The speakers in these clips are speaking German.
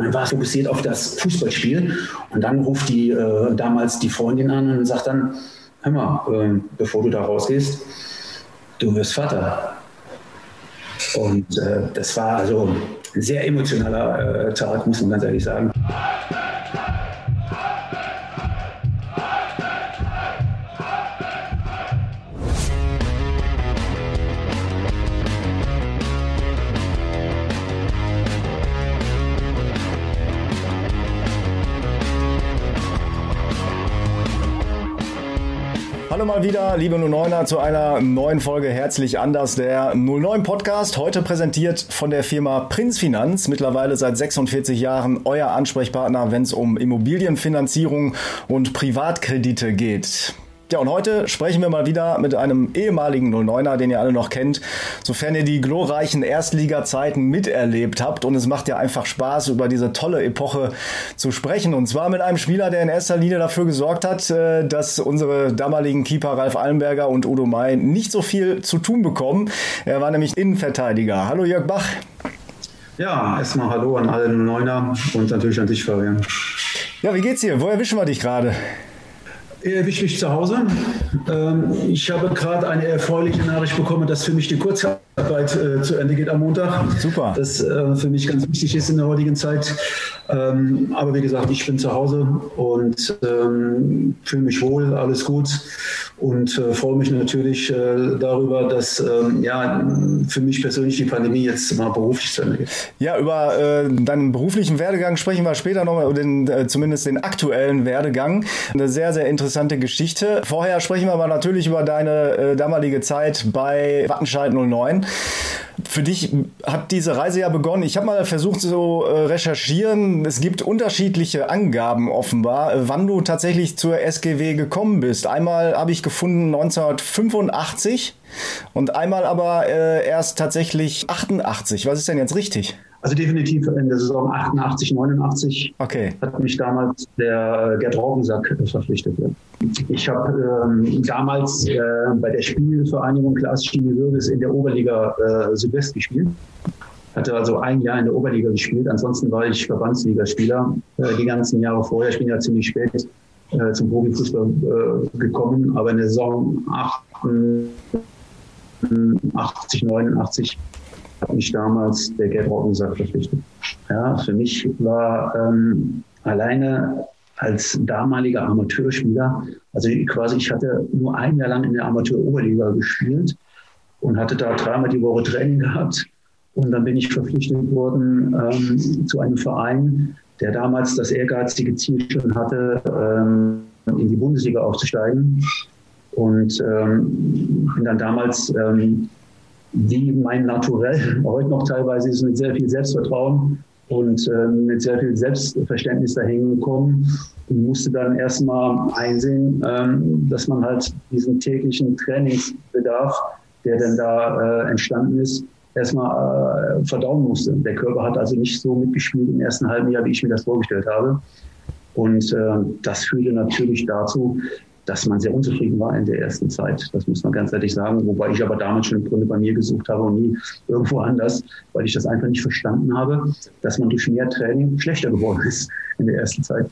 Man war fokussiert auf das Fußballspiel und dann ruft die äh, damals die Freundin an und sagt dann, hör mal, äh, bevor du da rausgehst, du wirst Vater. Und äh, das war also ein sehr emotionaler äh, Tag, muss man ganz ehrlich sagen. Mal wieder, liebe 09er, zu einer neuen Folge Herzlich anders, der 09 Podcast. Heute präsentiert von der Firma Prinzfinanz, mittlerweile seit 46 Jahren euer Ansprechpartner, wenn es um Immobilienfinanzierung und Privatkredite geht. Ja, und heute sprechen wir mal wieder mit einem ehemaligen 09er, den ihr alle noch kennt, sofern ihr die glorreichen Erstliga-Zeiten miterlebt habt. Und es macht ja einfach Spaß, über diese tolle Epoche zu sprechen. Und zwar mit einem Spieler, der in erster Linie dafür gesorgt hat, äh, dass unsere damaligen Keeper Ralf Allenberger und Udo May nicht so viel zu tun bekommen. Er war nämlich Innenverteidiger. Hallo Jörg Bach. Ja, erstmal Hallo an alle 09er und natürlich an dich, Fabian. Ja, wie geht's dir? Wo erwischen wir dich gerade? Erwische mich zu Hause. Ähm, ich habe gerade eine erfreuliche Nachricht bekommen, dass für mich die Kurzarbeit äh, zu Ende geht am Montag. Super. Das äh, für mich ganz wichtig ist in der heutigen Zeit. Ähm, aber wie gesagt, ich bin zu Hause und ähm, fühle mich wohl, alles gut und äh, freue mich natürlich darüber, dass ja, für mich persönlich die Pandemie jetzt mal beruflich zu Ende geht. Ja, über deinen beruflichen Werdegang sprechen wir später nochmal, oder den, zumindest den aktuellen Werdegang. Eine sehr, sehr interessante interessante Geschichte. Vorher sprechen wir aber natürlich über deine äh, damalige Zeit bei Wattenscheid 09. Für dich hat diese Reise ja begonnen. Ich habe mal versucht zu äh, recherchieren. Es gibt unterschiedliche Angaben offenbar, äh, wann du tatsächlich zur SGW gekommen bist. Einmal habe ich gefunden 1985 und einmal aber äh, erst tatsächlich 88. Was ist denn jetzt richtig? Also definitiv in der Saison 88, 89 okay. hat mich damals der Gerd Raubensack verpflichtet. Ich habe ähm, damals äh, bei der Spielvereinigung Klaas Stine Würges in der Oberliga äh, Südwest gespielt. Hatte also ein Jahr in der Oberliga gespielt. Ansonsten war ich Verbandsligaspieler äh, die ganzen Jahre vorher. Ich bin ja ziemlich spät äh, zum Profifußball äh, gekommen, aber in der Saison 88, 89 hat mich damals der Gerd Rautensack verpflichtet. Ja, für mich war ähm, alleine als damaliger Amateurspieler, also quasi ich hatte nur ein Jahr lang in der Amateur-Oberliga gespielt und hatte da dreimal die Woche Training gehabt. Und dann bin ich verpflichtet worden ähm, zu einem Verein, der damals das ehrgeizige Ziel schon hatte, ähm, in die Bundesliga aufzusteigen. Und ähm, bin dann damals ähm, wie mein Naturell heute noch teilweise ist mit sehr viel Selbstvertrauen und äh, mit sehr viel Selbstverständnis dahin gekommen und musste dann erstmal einsehen, ähm, dass man halt diesen täglichen Trainingsbedarf, der dann da äh, entstanden ist, erstmal äh, verdauen musste. Der Körper hat also nicht so mitgespielt im ersten halben Jahr, wie ich mir das vorgestellt habe. Und äh, das führte natürlich dazu, dass man sehr unzufrieden war in der ersten Zeit. Das muss man ganz ehrlich sagen. Wobei ich aber damals schon im Grunde bei mir gesucht habe und nie irgendwo anders, weil ich das einfach nicht verstanden habe, dass man durch mehr Training schlechter geworden ist in der ersten Zeit.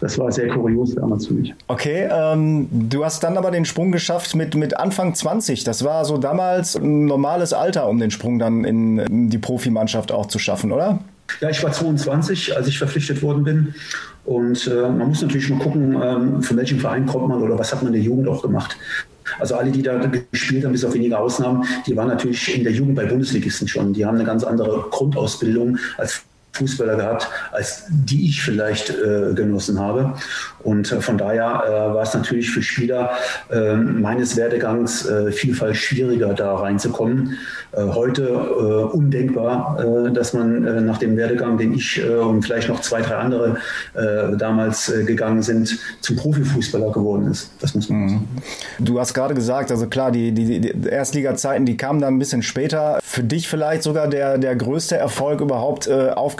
Das war sehr kurios damals für mich. Okay, ähm, du hast dann aber den Sprung geschafft mit, mit Anfang 20. Das war so damals ein normales Alter, um den Sprung dann in die Profimannschaft auch zu schaffen, oder? Ja, ich war 22, als ich verpflichtet worden bin. Und äh, man muss natürlich mal gucken, ähm, von welchem Verein kommt man oder was hat man in der Jugend auch gemacht. Also alle, die da gespielt haben, bis auf wenige Ausnahmen, die waren natürlich in der Jugend bei Bundesligisten schon. Die haben eine ganz andere Grundausbildung als Fußballer gehabt, als die ich vielleicht äh, genossen habe. Und äh, von daher äh, war es natürlich für Spieler ähm, meines Werdegangs äh, vielfach schwieriger, da reinzukommen. Äh, heute äh, undenkbar, dass man nach dem Werdegang, den ich und vielleicht noch zwei, drei andere damals gegangen sind, zum Profifußballer geworden ist. Das muss man mhm. Du hast gerade gesagt, also klar, die, die, die Erstliga-Zeiten, die kamen dann ein bisschen später. Für dich vielleicht sogar der, der größte Erfolg überhaupt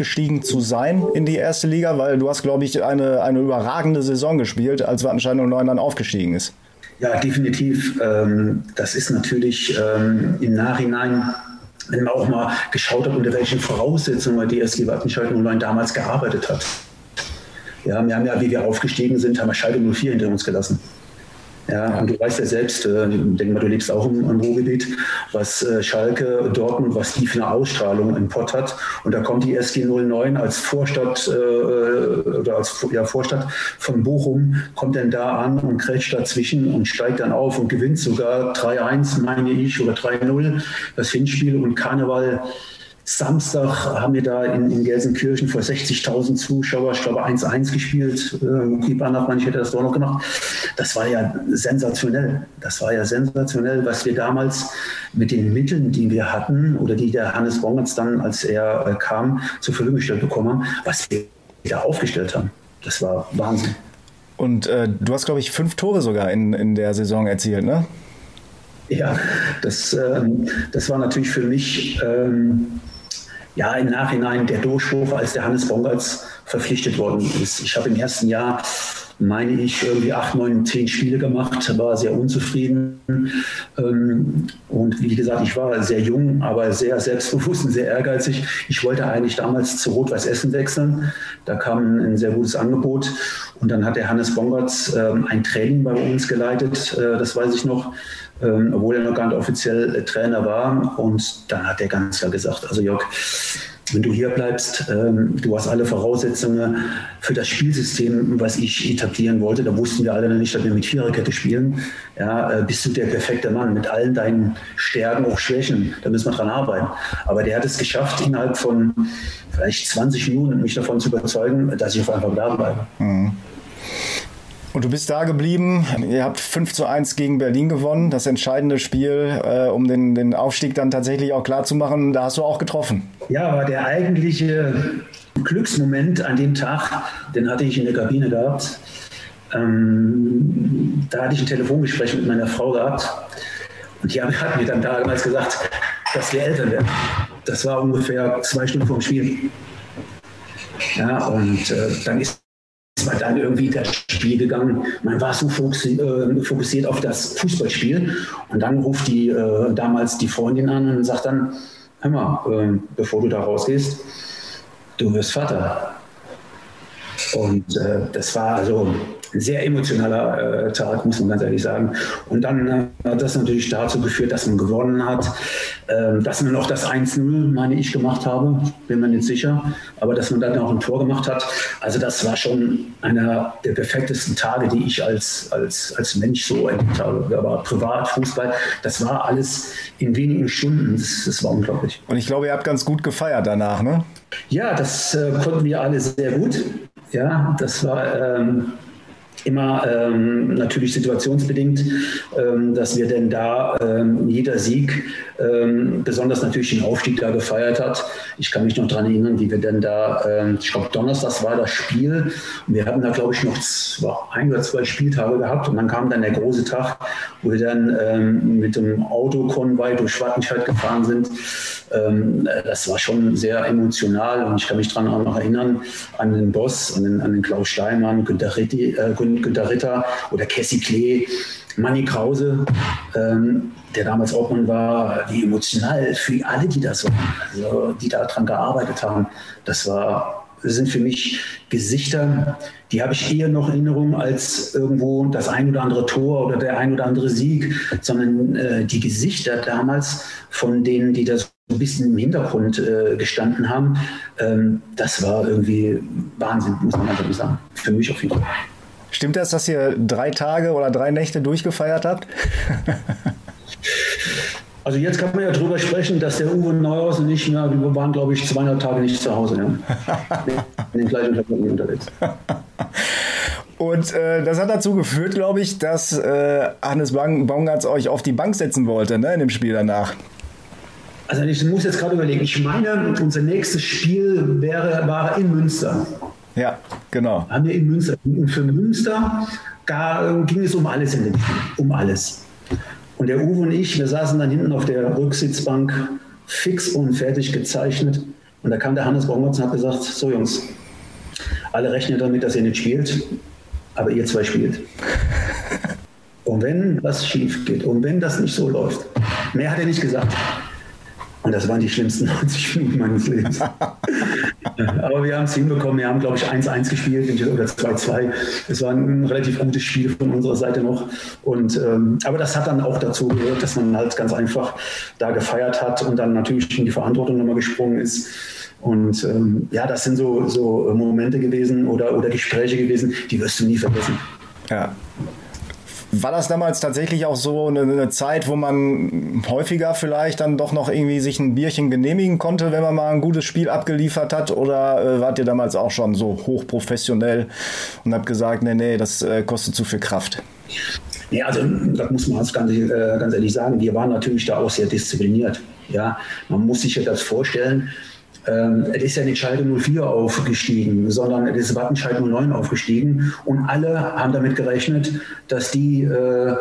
aufgestiegen zu sein in die erste Liga, weil du hast, glaube ich, eine, eine überragende Saison gespielt, als Wattenscheid 09 dann aufgestiegen ist. Ja, definitiv. Ähm, das ist natürlich ähm, im Nachhinein wenn man auch mal geschaut hat, unter welchen Voraussetzungen die SG Wattenscheid 09 damals gearbeitet hat. Ja, wir haben ja, wie wir aufgestiegen sind, haben wir Schalke 04 hinter uns gelassen. Ja, und du weißt ja selbst, äh, ich denke mal, du lebst auch im, im Ruhrgebiet, was äh, Schalke, Dortmund, was die für eine Ausstrahlung im Pott hat. Und da kommt die SG 09 als Vorstadt äh, oder als ja, Vorstadt von Bochum, kommt dann da an und kretscht dazwischen und steigt dann auf und gewinnt sogar 3-1, meine ich, oder 3-0 das Hinspiel und Karneval Samstag haben wir da in, in Gelsenkirchen vor 60.000 Zuschauer, ich glaube 1-1 gespielt. Äh, Banach, ich hätte das doch noch gemacht. Das war ja sensationell. Das war ja sensationell, was wir damals mit den Mitteln, die wir hatten oder die der Hannes Bongertz dann, als er äh, kam, zur Verfügung gestellt bekommen haben, was wir da aufgestellt haben. Das war Wahnsinn. Und äh, du hast, glaube ich, fünf Tore sogar in, in der Saison erzielt, ne? Ja, das, ähm, das war natürlich für mich ähm, ja, im Nachhinein der Durchbruch, als der Hannes Bongartz verpflichtet worden ist. Ich habe im ersten Jahr, meine ich, irgendwie acht, neun, zehn Spiele gemacht, war sehr unzufrieden. Ähm, und wie gesagt, ich war sehr jung, aber sehr selbstbewusst und sehr ehrgeizig. Ich wollte eigentlich damals zu Rot-Weiß Essen wechseln. Da kam ein sehr gutes Angebot. Und dann hat der Hannes Bongartz ähm, ein Training bei uns geleitet, äh, das weiß ich noch ähm, obwohl er noch gar nicht offiziell äh, Trainer war. Und dann hat er ganz klar gesagt, also Jörg, wenn du hier bleibst, ähm, du hast alle Voraussetzungen für das Spielsystem, was ich etablieren wollte. Da wussten wir alle noch nicht, dass wir mit Viererkette spielen. Ja, äh, bist du der perfekte Mann mit allen deinen Stärken, auch Schwächen. Da müssen wir dran arbeiten. Aber der hat es geschafft, innerhalb von vielleicht 20 Minuten mich davon zu überzeugen, dass ich auf einfach da bleibe. Mhm. Und du bist da geblieben. Ihr habt 5 zu 1 gegen Berlin gewonnen. Das entscheidende Spiel, äh, um den, den Aufstieg dann tatsächlich auch klar zu machen. Da hast du auch getroffen. Ja, aber der eigentliche Glücksmoment an dem Tag, den hatte ich in der Kabine gehabt. Ähm, da hatte ich ein Telefongespräch mit meiner Frau gehabt. Und die hat mir dann damals gesagt, dass wir Eltern werden. Das war ungefähr zwei Stunden vor dem Spiel. Ja, und äh, dann ist ist man dann irgendwie das Spiel gegangen. Man war so äh, fokussiert auf das Fußballspiel. Und dann ruft die äh, damals die Freundin an und sagt dann, hör mal, äh, bevor du da rausgehst, du wirst Vater. Und äh, das war also sehr emotionaler äh, Tag, muss man ganz ehrlich sagen. Und dann hat das natürlich dazu geführt, dass man gewonnen hat, äh, dass man auch das 1-0, meine ich, gemacht habe, bin mir nicht sicher, aber dass man dann auch ein Tor gemacht hat. Also das war schon einer der perfektesten Tage, die ich als, als, als Mensch so erlebt habe. Aber privat, Fußball, das war alles in wenigen Stunden. Das, das war unglaublich. Und ich glaube, ihr habt ganz gut gefeiert danach, ne? Ja, das äh, konnten wir alle sehr gut. Ja, das war ähm, immer ähm, natürlich situationsbedingt, ähm, dass wir denn da ähm, jeder Sieg, ähm, besonders natürlich den Aufstieg da gefeiert hat. Ich kann mich noch daran erinnern, wie wir denn da, ähm, ich glaube Donnerstag war das Spiel und wir hatten da glaube ich noch zwei, ein oder zwei Spieltage gehabt und dann kam dann der große Tag, wo wir dann ähm, mit dem Autokonvoi durch Wattenscheid gefahren sind. das war schon sehr emotional und ich kann mich daran auch noch erinnern an den Boss, an den, an den Klaus Steinmann, Günter, Ritti, äh, Günter Ritter oder Cassie Klee, Manny Krause, ähm, der damals Obmann war, wie emotional für alle, die das waren, also die daran gearbeitet haben. Das war, sind für mich Gesichter, die habe ich eher noch in Erinnerung als irgendwo das ein oder andere Tor oder der ein oder andere Sieg, sondern äh, die Gesichter damals von denen, die das ein bisschen im Hintergrund äh, gestanden haben, ähm, das war irgendwie Wahnsinn, muss man einfach sagen. Für mich auf jeden Fall. Stimmt das, dass ihr drei Tage oder drei Nächte durchgefeiert habt? Also jetzt kann man ja drüber sprechen, dass der Uwe Neuhaus und ich, ja, wir waren, glaube ich, zweieinhalb Tage nicht zu Hause. Ja. In den gleichen Klamotten unterwegs. Und äh, das hat dazu geführt, glaube ich, dass äh, Hannes Baumgartz euch auf die Bank setzen wollte, ne, in dem Spiel danach. Also ich muss jetzt gerade überlegen, ich meine, unser nächstes Spiel wäre, war in Münster. Ja, genau. Haben wir in Münster. Und für Münster gar, ging es um alles in dem Spiel. Um alles. Und der Uwe und ich, wir saßen dann hinten auf der Rücksitzbank, fix und fertig gezeichnet. Und da kam der Hannes Baumgartz und hat gesagt: So, Jungs, alle rechnen damit, dass ihr nicht spielt, aber ihr zwei spielt. Und wenn was schief geht und wenn das nicht so läuft, mehr hat er nicht gesagt. Und das waren die schlimmsten 90 Minuten meines Lebens. Aber wir haben es hinbekommen. Wir haben, glaube ich, 1-1 gespielt oder 2-2. Es war ein relativ gutes Spiel von unserer Seite noch. Und, ähm, aber das hat dann auch dazu gehört, dass man halt ganz einfach da gefeiert hat und dann natürlich in die Verantwortung nochmal gesprungen ist. Und ähm, ja, das sind so, so Momente gewesen oder, oder Gespräche gewesen, die wirst du nie vergessen. Ja. War das damals tatsächlich auch so eine, eine, Zeit, wo man häufiger vielleicht dann doch noch irgendwie sich ein Bierchen genehmigen konnte, wenn man mal ein gutes Spiel abgeliefert hat? Oder äh, wart ihr damals auch schon so hochprofessionell und habt gesagt, nee, nee, das äh, kostet zu viel Kraft? Ja, also das muss man ganz, äh, ganz ehrlich sagen, wir waren natürlich da auch sehr diszipliniert. Ja, man muss sich ja das vorstellen, ähm, es ist ja nicht Schalke 04 aufgestiegen, sondern es ist Wattenscheid 09 aufgestiegen und alle haben damit gerechnet, dass die äh,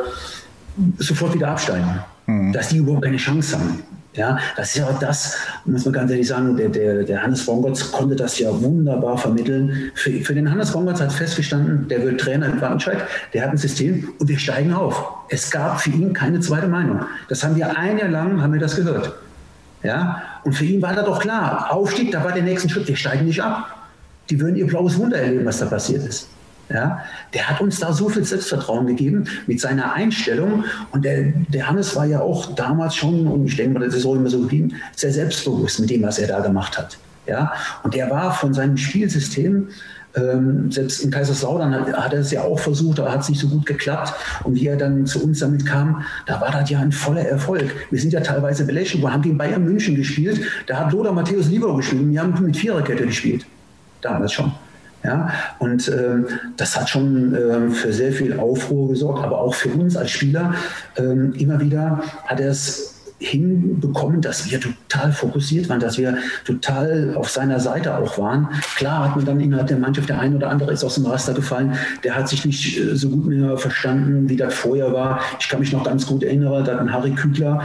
sofort wieder absteigen, mhm. dass die überhaupt keine Chance haben. Ja, das ist ja auch das, muss man ganz ehrlich sagen, der, der, der Hannes Bongertz konnte das ja wunderbar vermitteln. Für, für den Hannes Bongertz hat festgestanden, der wird Trainer in Wattenscheid, der hat ein System und wir steigen auf. Es gab für ihn keine zweite Meinung. Das haben wir ein Jahr lang, haben wir das gehört. Ja? Und für ihn war da doch klar, Aufstieg, da war der nächste Schritt, wir steigen nicht ab. Die würden ihr blaues Wunder erleben, was da passiert ist. Ja, der hat uns da so viel Selbstvertrauen gegeben mit seiner Einstellung. Und der, der Hannes war ja auch damals schon, und ich denke mal, das ist auch immer so geblieben, sehr selbstbewusst mit dem, was er da gemacht hat. Ja, und der war von seinem Spielsystem ähm, selbst in Kaiserslautern hat, hat er es ja auch versucht, aber hat es nicht so gut geklappt. Und wie er dann zu uns damit kam, da war das ja ein voller Erfolg. Wir sind ja teilweise belächelt, wir haben gegen Bayern München gespielt, da hat Lothar Matthäus Lieber gespielt, wir haben mit Viererkette gespielt. Damals schon. Ja, und ähm, das hat schon ähm, für sehr viel Aufruhr gesorgt, aber auch für uns als Spieler. Ähm, immer wieder hat er es hinbekommen, dass wir total fokussiert waren, dass wir total auf seiner Seite auch waren. Klar hat man dann innerhalb der Mannschaft, der ein oder andere ist aus dem Raster gefallen, der hat sich nicht äh, so gut mehr verstanden, wie das vorher war. Ich kann mich noch ganz gut erinnern, da ein Harry Kügler,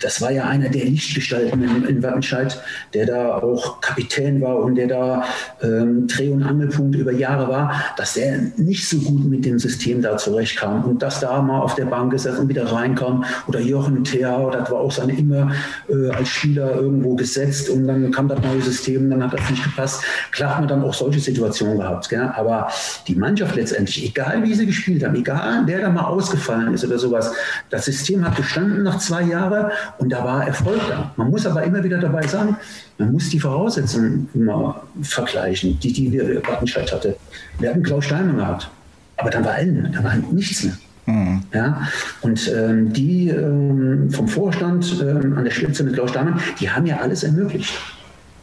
das war ja einer der Lichtgestalten in, in Wattenscheid, der da auch Kapitän war und der da ähm, Dreh- und Angelpunkt über Jahre war, dass er nicht so gut mit dem System da zurechtkam und dass da mal auf der Bank gesessen und wieder reinkam oder Jochen Thea, das war auch seine immer äh, als Spieler irgendwo gesetzt und dann kam das neue System, dann hat das nicht gepasst. Klar hat man dann auch solche Situationen gehabt, gell? aber die Mannschaft letztendlich, egal wie sie gespielt haben, egal wer da mal ausgefallen ist oder sowas, das System hat bestanden nach zwei Jahren und da war Erfolg da. Man muss aber immer wieder dabei sagen, man muss die Voraussetzungen immer vergleichen, die, die wir Wattenscheid hatte. Wir hatten Klaus Steinmann gehabt, aber dann war Ende, da war nichts mehr. Mhm. Ja, und ähm, die ähm, vom Vorstand ähm, an der Spitze mit Klaus Steinmann, die haben ja alles ermöglicht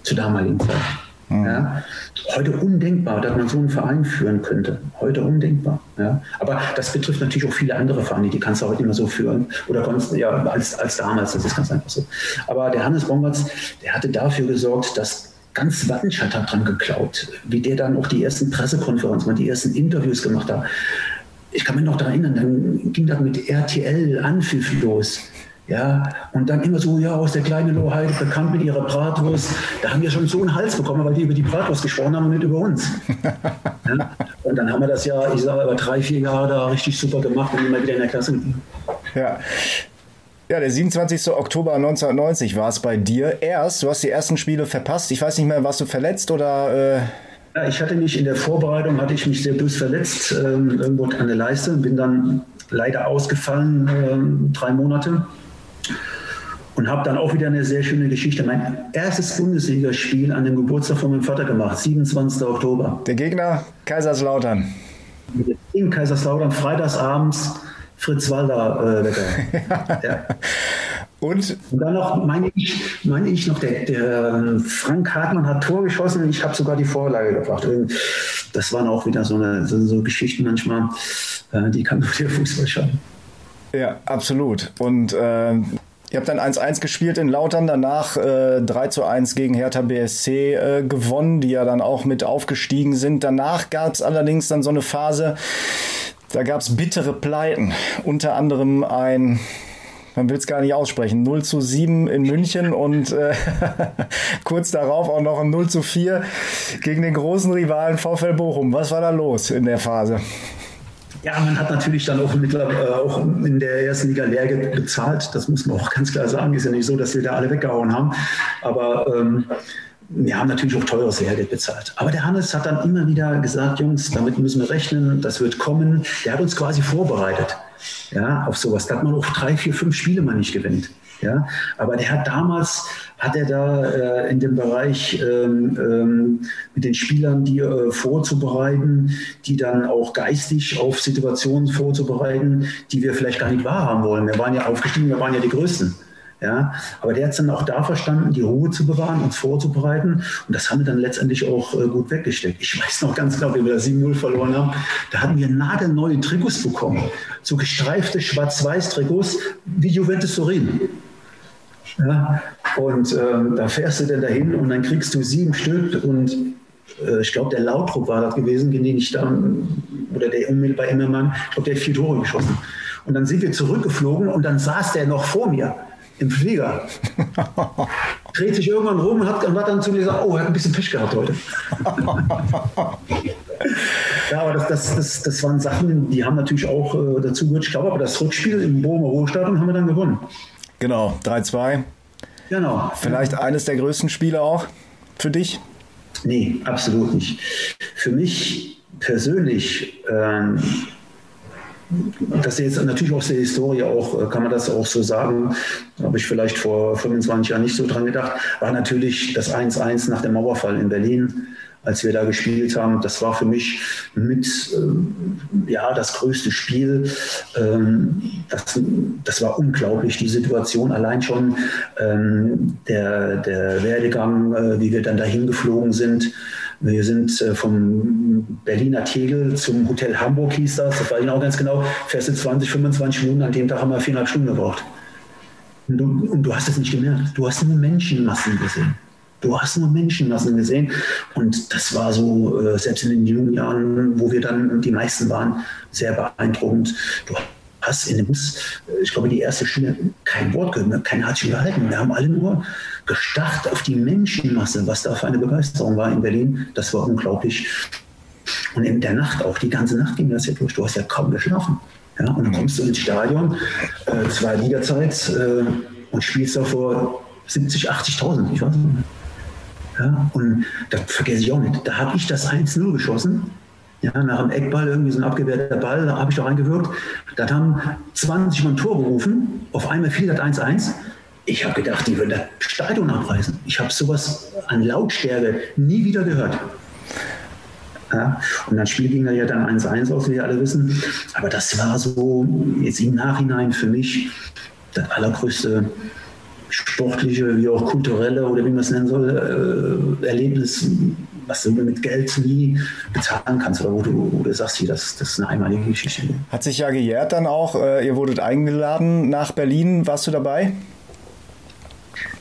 zur damaligen Zeit. Mhm. Ja. Heute undenkbar, dass man so einen Verein führen könnte. Heute undenkbar. Ja. Aber das betrifft natürlich auch viele andere Vereine, die kannst du heute nicht mehr so führen. Oder konntest, ja, als, als damals, das ist ganz einfach so. Aber der Hannes Bomberts, der hatte dafür gesorgt, dass ganz Wattenscheid hat dran geklaut, wie der dann auch die ersten Pressekonferenzen, die ersten Interviews gemacht hat. Ich kann mich noch daran erinnern, dann ging das mit RTL Anpfiff los. Ja, und dann immer so, ja, aus der kleinen Lohheide bekannt mit ihrer Bratwurst. Da haben wir schon so einen Hals bekommen, weil die über die Bratwurst gesprochen haben und nicht über uns. ja, und dann haben wir das ja, ich sage, über drei, vier Jahre da richtig super gemacht und immer wieder in der Klasse. Ja. Ja, der 27. Oktober 1990 war es bei dir erst. Du hast die ersten Spiele verpasst. Ich weiß nicht mehr, warst du verletzt oder. Äh ja, ich hatte mich in der Vorbereitung, hatte ich mich sehr bös verletzt, ähm, irgendwo an der Leiste, bin dann leider ausgefallen, ähm, drei Monate und habe dann auch wieder eine sehr schöne Geschichte. Mein erstes Bundesligaspiel an dem Geburtstag von meinem Vater gemacht, 27. Oktober. Der Gegner Kaiserslautern. In Kaiserslautern, freitagsabends, Fritz Walder äh, ja. Und? und dann noch, meine ich, meine ich noch, der, der ähm, Frank Hartmann hat Tor geschossen und ich habe sogar die Vorlage gebracht. Das waren auch wieder so, eine, so, so Geschichten manchmal, äh, die kann nur der Fußball schaffen. Ja, absolut. Und äh, Ihr habt dann 1-1 gespielt in Lautern, danach äh, 3 1 gegen Hertha BSC äh, gewonnen, die ja dann auch mit aufgestiegen sind. Danach gab es allerdings dann so eine Phase, da gab es bittere Pleiten. Unter anderem ein, man will es gar nicht aussprechen, 0 zu 7 in München und äh, kurz darauf auch noch ein 0 zu 4 gegen den großen Rivalen VfL Bochum. Was war da los in der Phase? Ja, man hat natürlich dann auch, mittlerweile, äh, auch in der ersten Liga Lehrgeld bezahlt. Das muss man auch ganz klar sagen. Ist ja nicht so, dass wir da alle weggehauen haben. Aber ähm, wir haben natürlich auch teures Lehrgeld bezahlt. Aber der Hannes hat dann immer wieder gesagt, Jungs, damit müssen wir rechnen, das wird kommen. Der hat uns quasi vorbereitet ja, auf sowas. Da hat man auch drei, vier, fünf Spiele mal nicht gewinnt. Ja, aber der hat damals, hat er da äh, in dem Bereich ähm, ähm, mit den Spielern, die äh, vorzubereiten, die dann auch geistig auf Situationen vorzubereiten, die wir vielleicht gar nicht wahrhaben wollen. Wir waren ja aufgestiegen, wir waren ja die Größten. Ja, aber der hat es dann auch da verstanden, die Ruhe zu bewahren, uns vorzubereiten. Und das haben wir dann letztendlich auch äh, gut weggesteckt. Ich weiß noch ganz genau, wie wir das 7-0 verloren haben. Da hatten wir nagelneue Trikots bekommen. So gestreifte Schwarz-Weiß-Trikots wie Juventus Turin. Ja, und ähm, da fährst du dann dahin und dann kriegst du sieben Stück und äh, ich glaube, der Lautrup war das gewesen, den ich dann, oder der unmittelbar Immermann, ich glaube, der hat vier Tore geschossen. Und dann sind wir zurückgeflogen und dann saß der noch vor mir im Flieger. Dreht sich irgendwann rum und hat, und hat dann zu mir gesagt, oh, er hat ein bisschen Pech gehabt heute. ja, aber das, das, das, das waren Sachen, die haben natürlich auch äh, dazu gehört. Ich glaube aber, das Rückspiel im Bochumer Ruhestadion haben wir dann gewonnen. Genau, 3-2. Genau. Vielleicht eines der größten Spiele auch für dich? Nee, absolut nicht. Für mich persönlich, ähm, das ist jetzt natürlich aus der Historie auch, äh, kann man das auch so sagen, habe ich vielleicht vor 25 Jahren nicht so dran gedacht, war natürlich das 1-1 nach dem Mauerfall in Berlin als wir da gespielt haben. Das war für mich mit äh, ja, das größte Spiel. Ähm, das, das war unglaublich, die Situation. Allein schon ähm, der, der Werdegang, äh, wie wir dann dahin geflogen sind. Wir sind äh, vom Berliner Tegel zum Hotel Hamburg, hieß das. Das war genau ganz genau. Fährst du 20, 25 Minuten. An dem Tag haben wir viereinhalb Stunden gebraucht. Und du, und du hast es nicht gemerkt. Du hast nur Menschenmassen gesehen. Du hast nur Menschenmassen gesehen. Und das war so, äh, selbst in den jungen Jahren, wo wir dann die meisten waren, sehr beeindruckend. Du hast in dem Bus, ich glaube, die erste Stunde kein Wort gehört, keiner hat sich unterhalten. Wir haben alle nur gestarrt auf die Menschenmasse, was da für eine Begeisterung war in Berlin. Das war unglaublich. Und in der Nacht, auch die ganze Nacht ging das ja durch. Du hast ja kaum geschlafen. Ja, und dann kommst du ins Stadion, äh, zwei Liga-Zeit, äh, und spielst da vor 70, 80.000, ich weiß nicht. Ja, und das vergesse ich auch nicht. Da habe ich das 1-0 geschossen. Ja, nach dem Eckball, irgendwie so ein abgewehrter Ball, da habe ich da reingewirkt. Da haben 20 Mann Tor gerufen. Auf einmal fiel das 1-1. Ich habe gedacht, die würden das Stadion abreißen. Ich habe sowas an Lautstärke nie wieder gehört. Ja, und das Spiel ging ja dann 1-1 aus, wie wir alle wissen. Aber das war so jetzt im Nachhinein für mich das allergrößte sportliche wie auch kulturelle oder wie man es nennen soll, äh, Erlebnis, was du mit Geld nie bezahlen kannst oder wo du, wo du sagst, hier, das, das ist eine einmalige Geschichte. Hat sich ja gejährt dann auch, äh, ihr wurdet eingeladen nach Berlin, warst du dabei?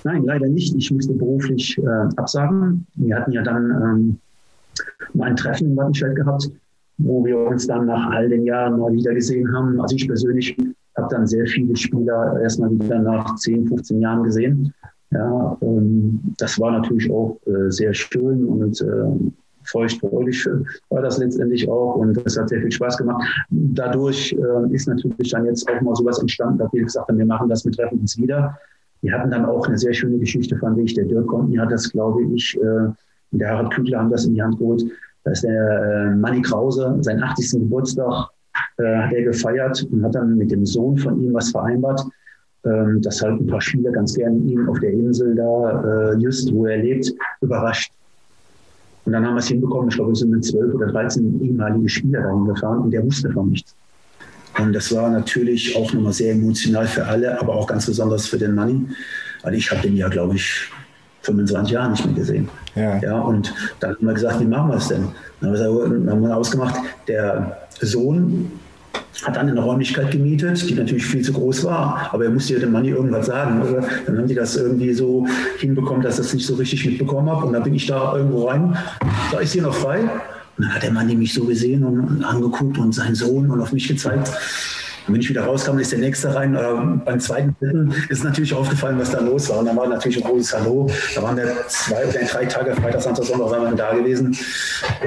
Nein, leider nicht. Ich musste beruflich äh, absagen. Wir hatten ja dann ähm, mal ein Treffen in Wattenscheid gehabt, wo wir uns dann nach all den Jahren mal wieder gesehen haben. Also ich persönlich habe dann sehr viele Spieler erstmal wieder nach 10, 15 Jahren gesehen. Ja, ähm, das war natürlich auch äh, sehr schön und äh, feuchtfreudig war das letztendlich auch und das hat sehr viel Spaß gemacht. Dadurch äh, ist natürlich dann jetzt auch mal sowas entstanden, dass wir gesagt haben, wir machen das, wir treffen uns wieder. Wir hatten dann auch eine sehr schöne Geschichte, fand ich. Der Dirk Conti hat das, glaube ich, äh, der Harald Kügler haben das in die Hand geholt. Da ist der äh, Manni Krause, sein 80. Geburtstag, äh, hat er gefeiert und hat dann mit dem Sohn von ihm was vereinbart, ähm, dass halt ein paar Spieler ganz gerne ihn auf der Insel da, äh, just wo er lebt, überrascht. Und dann haben wir es hinbekommen, ich glaube, es sind mit zwölf oder 13 ehemalige Spieler dahin gefahren und der wusste von nichts. Und das war natürlich auch nochmal sehr emotional für alle, aber auch ganz besonders für den Manni. Weil ich habe den ja, glaube ich, 25 Jahre nicht mehr gesehen. Ja. ja. und dann haben wir gesagt, wie machen wir es denn? Dann haben wir ausgemacht, der Sohn hat dann eine Räumlichkeit gemietet, die natürlich viel zu groß war, aber er musste ja dem Manni irgendwas sagen. Oder? Dann haben die das irgendwie so hinbekommen, dass ich das nicht so richtig mitbekommen habe. Und dann bin ich da irgendwo rein, da ist hier noch frei. Und dann hat der Manni mich so gesehen und angeguckt und seinen Sohn und auf mich gezeigt. Und wenn ich wieder rauskam, ist der nächste rein. Äh, beim zweiten, dritten ist natürlich aufgefallen, was da los war. Und dann war natürlich ein großes Hallo. Da waren wir zwei oder drei Tage, Freitag, Samstag, Sonntag waren wir da gewesen.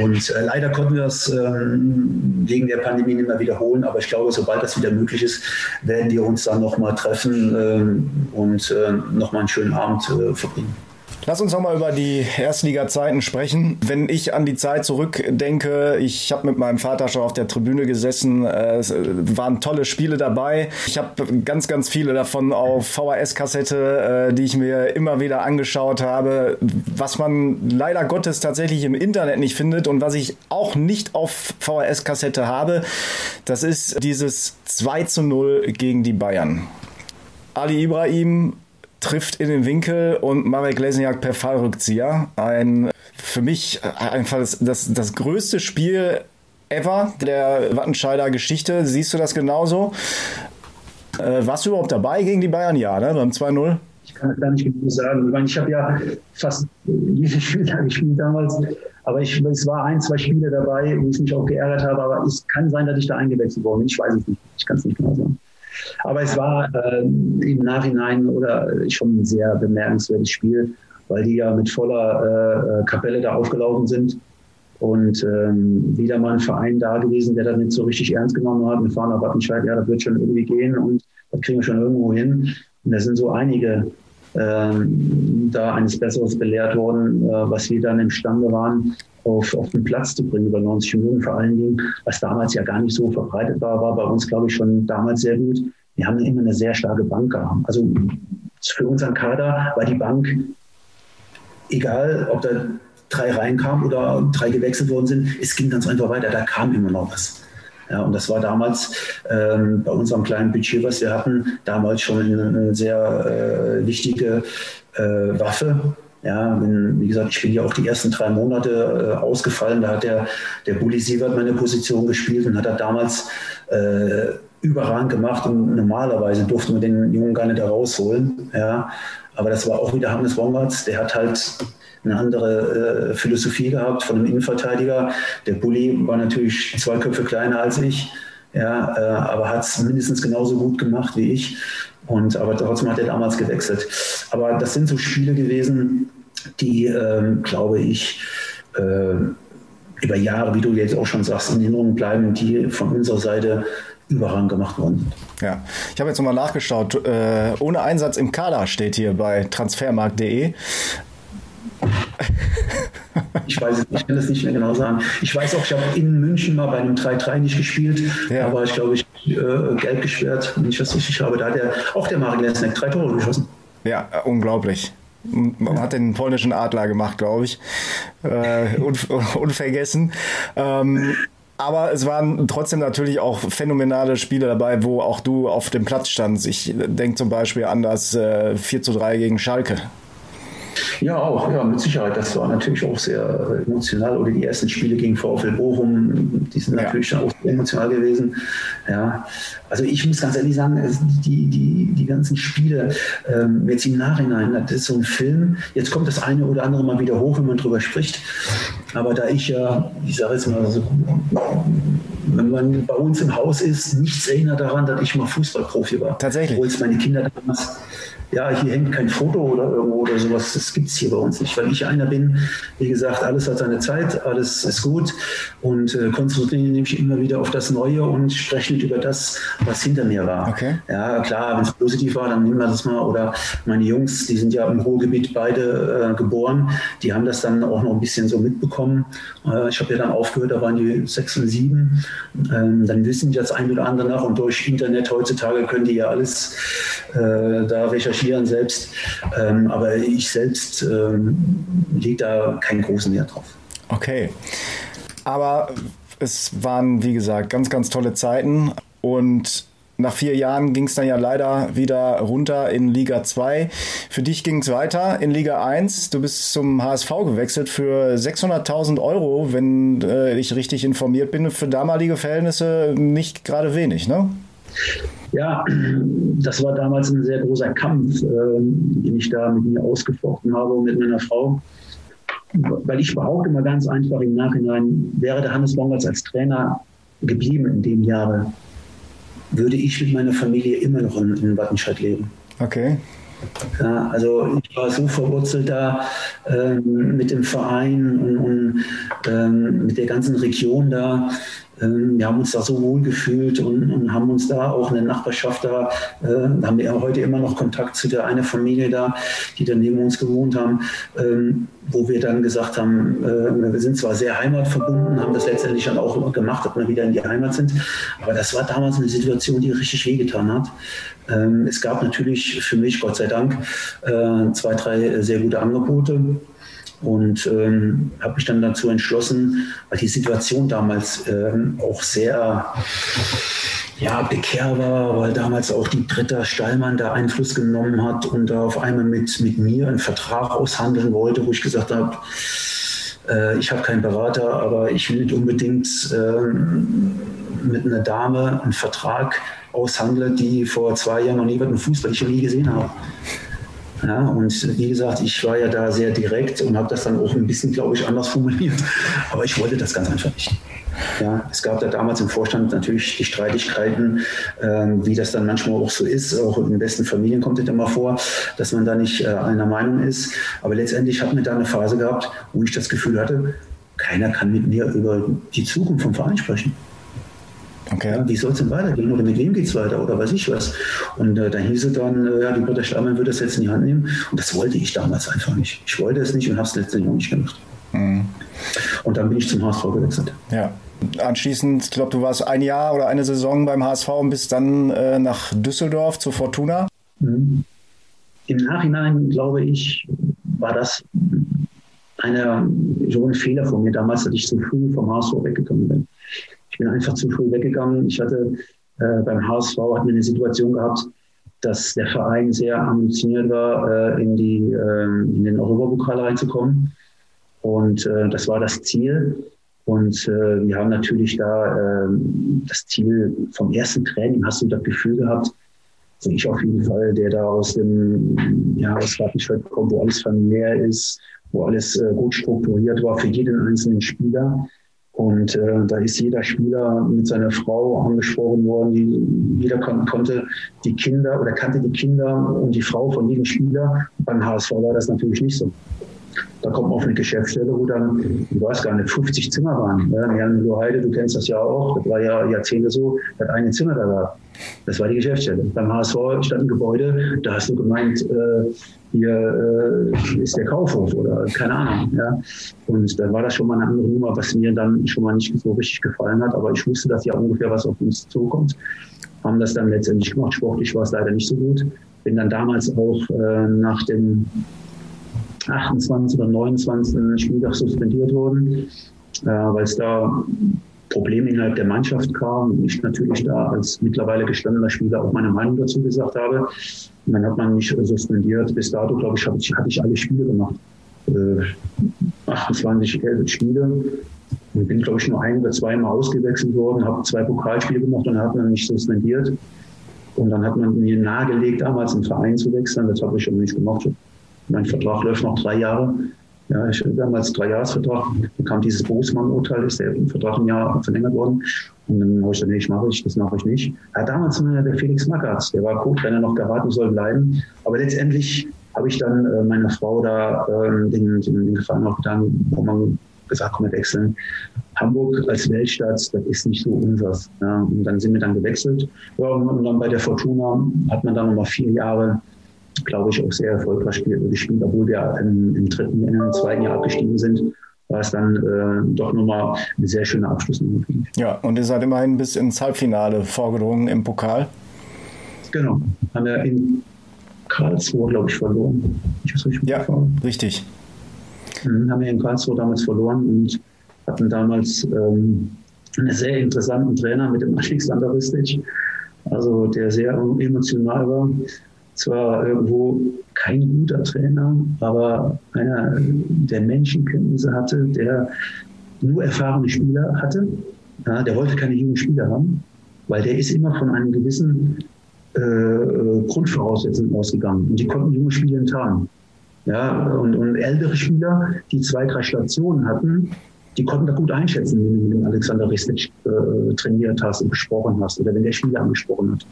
Und äh, leider konnten wir das ähm, wegen der Pandemie nicht mehr wiederholen. Aber ich glaube, sobald das wieder möglich ist, werden wir uns dann nochmal treffen ähm, und äh, nochmal einen schönen Abend äh, verbringen. Lass uns nochmal über die Erstliga-Zeiten sprechen. Wenn ich an die Zeit zurückdenke, ich habe mit meinem Vater schon auf der Tribüne gesessen, es waren tolle Spiele dabei. Ich habe ganz, ganz viele davon auf VHS-Kassette, äh, die ich mir immer wieder angeschaut habe. Was man leider Gottes tatsächlich im Internet nicht findet und was ich auch nicht auf VHS-Kassette habe, das ist dieses 2 zu 0 gegen die Bayern. Ali Ibrahim trifft in den Winkel und Marek Lesniak per Fallrückzieher. Ein für mich einfach das, das, das größte Spiel ever der Wattenscheider Geschichte. Siehst du das genauso? Äh, warst du überhaupt dabei gegen die Bayern? Ja, ne? beim 2-0? Ich kann es gar nicht genau sagen. Ich meine, ich habe ja fast jedes Spiel gespielt damals. Aber ich, es war ein, zwei Spiele dabei, wo ich mich auch geärgert habe. Aber es kann sein, dass ich da eingewechselt worden bin. Ich weiß es nicht. Ich kann es nicht genau sagen. Aber es war äh, im Nachhinein oder schon ein sehr bemerkenswertes Spiel, weil die ja mit voller äh, Kapelle da aufgelaufen sind. Und ähm, wieder mal ein Verein da gewesen, der das nicht so richtig ernst genommen hat. Wir fahren nach Wattenscheid, ja, das wird schon irgendwie gehen und das kriegen wir schon irgendwo hin. Und da sind so einige ähm, da eines Besseres belehrt worden, äh, was wir dann imstande waren, auf, auf den Platz zu bringen über 90 Minuten vor allen Dingen, was damals ja gar nicht so verbreitet war, war bei uns, glaube ich, schon damals sehr gut. Wir haben immer eine sehr starke Bank gehabt. Also für unseren Kader war die Bank, egal ob da drei reinkamen oder drei gewechselt worden sind, es ging ganz einfach weiter, da kam immer noch was. Ja, und das war damals ähm, bei unserem kleinen Budget, was wir hatten, damals schon eine, eine sehr äh, wichtige äh, Waffe, ja, wenn, wie gesagt, ich bin ja auch die ersten drei Monate äh, ausgefallen. Da hat der, der Bulli Sievert meine Position gespielt und hat er damals äh, überragend gemacht. Und normalerweise durften wir den Jungen gar nicht da rausholen. Ja. Aber das war auch wieder Hannes Wongertz. Der hat halt eine andere äh, Philosophie gehabt von einem Innenverteidiger. Der Bulli war natürlich zwei Köpfe kleiner als ich. Ja, äh, aber hat es mindestens genauso gut gemacht wie ich. Und, aber trotzdem hat er damals gewechselt. Aber das sind so Spiele gewesen, die, ähm, glaube ich, äh, über Jahre, wie du jetzt auch schon sagst, in Erinnerung bleiben, die von unserer Seite überragend gemacht worden. Ja, ich habe jetzt nochmal nachgeschaut. Äh, ohne Einsatz im Kader steht hier bei transfermarkt.de. Ich weiß es, ich kann das nicht mehr genau sagen. Ich weiß auch, ich habe in München mal bei einem 3-3 nicht gespielt. Ja. Da war ich, glaube ich, äh, gelb gesperrt, wenn ich das richtig habe. Da hat der, auch der Marek Lesnek drei Tore geschossen. Ja, unglaublich. Man hat den polnischen Adler gemacht, glaube ich. Äh, unvergessen. Ähm, aber es waren trotzdem natürlich auch phänomenale Spiele dabei, wo auch du auf dem Platz standst. Ich denke zum Beispiel an das äh, 4 zu 3 gegen Schalke. Ja, auch, ja, mit Sicherheit. Das war natürlich auch sehr emotional. Oder die ersten Spiele gegen VfL Bochum, die sind ja. natürlich auch sehr emotional gewesen. Ja, also ich muss ganz ehrlich sagen, die, die, die ganzen Spiele, ähm, jetzt im Nachhinein, das ist so ein Film. Jetzt kommt das eine oder andere mal wieder hoch, wenn man drüber spricht. Aber da ich ja, ich sage jetzt mal so, wenn man bei uns im Haus ist, nichts erinnert daran, dass ich mal Fußballprofi war. Tatsächlich. Obwohl es meine Kinder damals ja, hier hängt kein Foto oder irgendwo oder sowas. Das gibt es hier bei uns nicht, weil ich einer bin. Wie gesagt, alles hat seine Zeit, alles ist gut und äh, konzentriere mich immer wieder auf das Neue und spreche nicht über das, was hinter mir war. Okay. Ja, klar, wenn es positiv war, dann nehmen wir das mal. Oder meine Jungs, die sind ja im Ruhrgebiet beide äh, geboren, die haben das dann auch noch ein bisschen so mitbekommen. Äh, ich habe ja dann aufgehört, da waren die sechs und sieben. Ähm, dann wissen die das ein oder andere nach und durch Internet heutzutage können die ja alles äh, da recherchieren recherchieren selbst. Ähm, aber ich selbst ähm, lege da keinen großen Wert drauf. Okay. Aber es waren, wie gesagt, ganz, ganz tolle Zeiten und nach vier Jahren ging es dann ja leider wieder runter in Liga 2. Für dich ging es weiter in Liga 1. Du bist zum HSV gewechselt für 600.000 Euro, wenn äh, ich richtig informiert bin. Für damalige Verhältnisse nicht gerade wenig, ne? Ja, das war damals ein sehr großer Kampf, ähm, den ich da mit mir ausgefochten habe mit meiner Frau. Weil ich behaupte mal ganz einfach im Nachhinein, wäre der Hannes Bongertz als Trainer geblieben in dem Jahre, würde ich mit meiner Familie immer noch in, in Wattenscheid leben. Okay. Ja, also ich war so verwurzelt da ähm, mit dem Verein und, und ähm, mit der ganzen Region da. Ähm, wir haben uns da so wohl gefühlt und, und, haben uns da auch in der Nachbarschaft da, äh, haben wir heute immer noch Kontakt zu der eine Familie da, die da neben uns gewohnt haben, ähm, wo wir dann gesagt haben, äh, wir sind zwar sehr heimatverbunden, haben das letztendlich dann auch gemacht, dass wir wieder in die Heimat sind, aber das war damals eine Situation, die richtig wehgetan hat. Ähm, es gab natürlich für mich, Gott sei Dank, äh, zwei, drei sehr gute Angebote und ähm, habe mich dann dazu entschlossen, weil die Situation damals ähm, auch sehr ja, prekär war, weil damals auch die Britta Stallmann da Einfluss genommen hat und da auf einmal mit, mit mir einen Vertrag aushandeln wollte, wo ich gesagt habe, äh, ich habe keinen Berater, aber ich will nicht unbedingt äh, mit einer Dame einen Vertrag aushandeln, die vor zwei Jahren noch nie im Fußball ich nie gesehen habe. Ja, und wie gesagt, ich war ja da sehr direkt und habe das dann auch ein bisschen, glaube ich, anders formuliert. Aber ich wollte das ganz einfach nicht. Ja, es gab da damals im Vorstand natürlich die Streitigkeiten, ähm, wie das dann manchmal auch so ist. Auch in den besten Familien kommt es immer vor, dass man da nicht äh, einer Meinung ist. Aber letztendlich hat mir da eine Phase gehabt, wo ich das Gefühl hatte, keiner kann mit mir über die Zukunft vom Verein sprechen. Okay. Ja, wie soll es denn weitergehen oder mit wem geht es weiter oder weiß ich was. Und äh, dann hieß es dann, äh, ja, die Britta Schlammer würde das jetzt in die Hand nehmen. Und das wollte ich damals einfach nicht. Ich wollte es nicht und habe es letztendlich auch nicht gemacht. Mhm. Und dann bin ich zum HSV gewechselt. Ja. Anschließend, ich glaube, du warst ein Jahr oder eine Saison beim HSV und bist dann äh, nach Düsseldorf zu Fortuna. Mhm. Im Nachhinein, glaube ich, war das eine, so ein Fehler von mir damals, dass ich zu früh vom HSV weggekommen bin. Ich bin einfach zu früh weggegangen. Ich hatte äh, beim HSV hatten wir eine Situation gehabt, dass der Verein sehr ambitioniert war, äh, in, die, äh, in den Europapokal reinzukommen. Und äh, das war das Ziel. Und äh, wir haben natürlich da ähm, das Ziel vom ersten Training, hast du das Gefühl gehabt, also ich auf jeden Fall, der da aus dem, ja, aus Wattenscheid kommt, wo alles familiär ist, wo alles äh, gut strukturiert war für jeden einzelnen Spieler. Und äh, da ist jeder Spieler mit seiner Frau angesprochen worden. Die, jeder kon konnte die Kinder oder kannte die Kinder und die Frau von jedem Spieler. Beim HSV war das natürlich nicht so. Da kommt man auf eine Geschäftsstelle, wo dann, ich weiß gar nicht, 50 Zimmer waren. Ja, Jan Heide, du kennst das ja auch, das war ja Jahrzehnte so, dass ein Zimmer da war. Das war die Geschäftsstelle. Beim HSV stand ein Gebäude, da hast du gemeint, äh, hier äh, ist der Kaufhof oder keine Ahnung. Ja. Und da war das schon mal eine andere Nummer, was mir dann schon mal nicht so richtig gefallen hat. Aber ich wusste, dass ja ungefähr was auf uns zukommt. Haben das dann letztendlich gemacht. Sportlich war es leider nicht so gut. Bin dann damals auch äh, nach dem 28. oder 29. Spieltag suspendiert worden, äh, weil es da Probleme innerhalb der Mannschaft kam. Ich natürlich da als mittlerweile gestandener Spieler auch meine Meinung dazu gesagt habe. Und dann hat man mich suspendiert. Bis dato, glaube ich, habe ich, hab ich alle Spiele gemacht. Äh, 28 Spiele. Und bin, glaube ich, nur ein oder zweimal ausgewechselt worden, habe zwei Pokalspiele gemacht und dann hat man mich suspendiert. Und dann hat man mir nahegelegt, damals einen Verein zu wechseln. Das habe ich schon nicht gemacht. Mein Vertrag läuft noch drei Jahre. Ja, ich damals drei Jahresvertrag. Dann kam dieses Bosmann-Urteil, ist der Vertrag ein Jahr verlängert worden. Und dann habe ich gesagt, nee, ich mache ich, das mache ich nicht. Ja, damals war der Felix Magath, der war Co-Trainer noch geraten, soll bleiben. Aber letztendlich habe ich dann äh, meiner Frau da äh, den, den, Gefallen noch getan, wo man gesagt, komm, wir wechseln. Hamburg als Weltstadt, das ist nicht so unseres. Ja. Und dann sind wir dann gewechselt. Ja, und dann bei der Fortuna hat man dann nochmal vier Jahre glaube ich, auch sehr erfolgreich gespielt, obwohl wir im, im dritten, im zweiten Jahr abgestiegen sind war es dann äh, doch nochmal eine sehr schöne Abschlussnummer. Ja, und ihr seid immerhin bis ins Halbfinale vorgedrungen im Pokal. Genau, haben wir in Karlsruhe, glaube ich, verloren. Ich weiß nicht, ja, gefahren. richtig. Mhm, haben wir in Karlsruhe damals verloren und hatten damals ähm, einen sehr interessanten Trainer mit dem Alexander Ristic, also der sehr emotional war zwar irgendwo kein guter Trainer, aber einer, der Menschenkenntnisse hatte, der nur erfahrene Spieler hatte. Ja, der wollte keine jungen Spieler haben, weil der ist immer von einem gewissen äh, Grundvoraussetzungen ausgegangen. Und die konnten junge Spieler haben. Ja, und, und ältere Spieler, die zwei, drei Stationen hatten, die konnten da gut einschätzen, wenn du mit dem Alexander Ristic äh, trainiert hast und gesprochen hast oder wenn der Spieler angesprochen hat.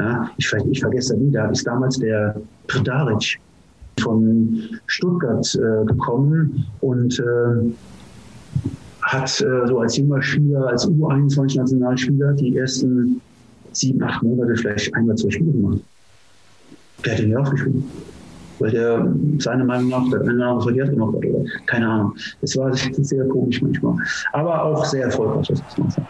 Ja, ich, ich vergesse nie, da ist damals der Predaric von Stuttgart äh, gekommen und äh, hat äh, so als junger Spieler, als U21-Nationalspieler die ersten sieben, acht Monate vielleicht einmal zwei Spiele gemacht. Der hat ihn ja aufgeschrieben. Weil der seiner Meinung nach der eine andere verkehrt gemacht hat oder keine Ahnung. Es war sehr komisch manchmal. Aber auch sehr erfolgreich, das muss man sagen.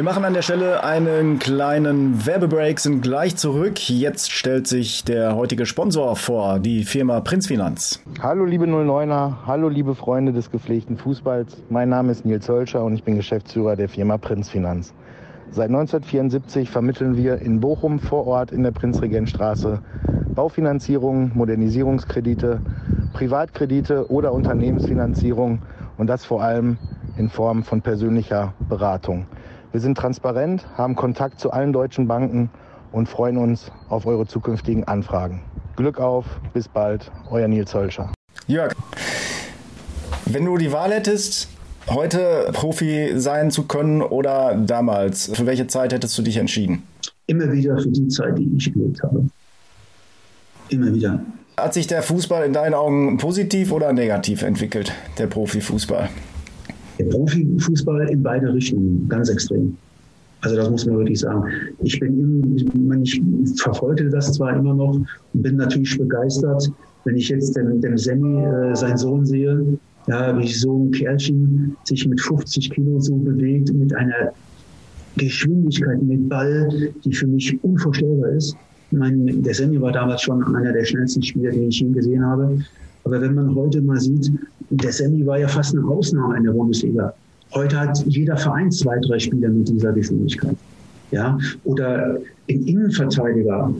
Wir machen an der Stelle einen kleinen Werbebreak, sind gleich zurück. Jetzt stellt sich der heutige Sponsor vor, die Firma Prinzfinanz. Hallo liebe 09er, hallo liebe Freunde des gepflegten Fußballs. Mein Name ist Nils Hölscher und ich bin Geschäftsführer der Firma Prinzfinanz. Seit 1974 vermitteln wir in Bochum vor Ort in der Prinzregentstraße Baufinanzierung, Modernisierungskredite, Privatkredite oder Unternehmensfinanzierung und das vor allem in Form von persönlicher Beratung. Wir sind transparent, haben Kontakt zu allen deutschen Banken und freuen uns auf eure zukünftigen Anfragen. Glück auf, bis bald, euer Nils Hölscher. Jörg, wenn du die Wahl hättest, heute Profi sein zu können oder damals, für welche Zeit hättest du dich entschieden? Immer wieder für die Zeit, die ich gelebt habe. Immer wieder. Hat sich der Fußball in deinen Augen positiv oder negativ entwickelt, der Profifußball? Der Profifußball in beide Richtungen, ganz extrem. Also das muss man wirklich sagen. Ich bin, ich verfolge das zwar immer noch und bin natürlich begeistert, wenn ich jetzt dem, dem Sammy, äh, seinen Sohn sehe, ja, wie so ein Kerlchen sich mit 50 Kilo so bewegt, mit einer Geschwindigkeit mit Ball, die für mich unvorstellbar ist. Mein, der Sammy war damals schon einer der schnellsten Spieler, den ich je gesehen habe. Aber wenn man heute mal sieht, der Sammy war ja fast eine Ausnahme in der Bundesliga. Heute hat jeder Verein zwei, drei Spieler mit dieser Geschwindigkeit. Ja, oder ein Innenverteidiger,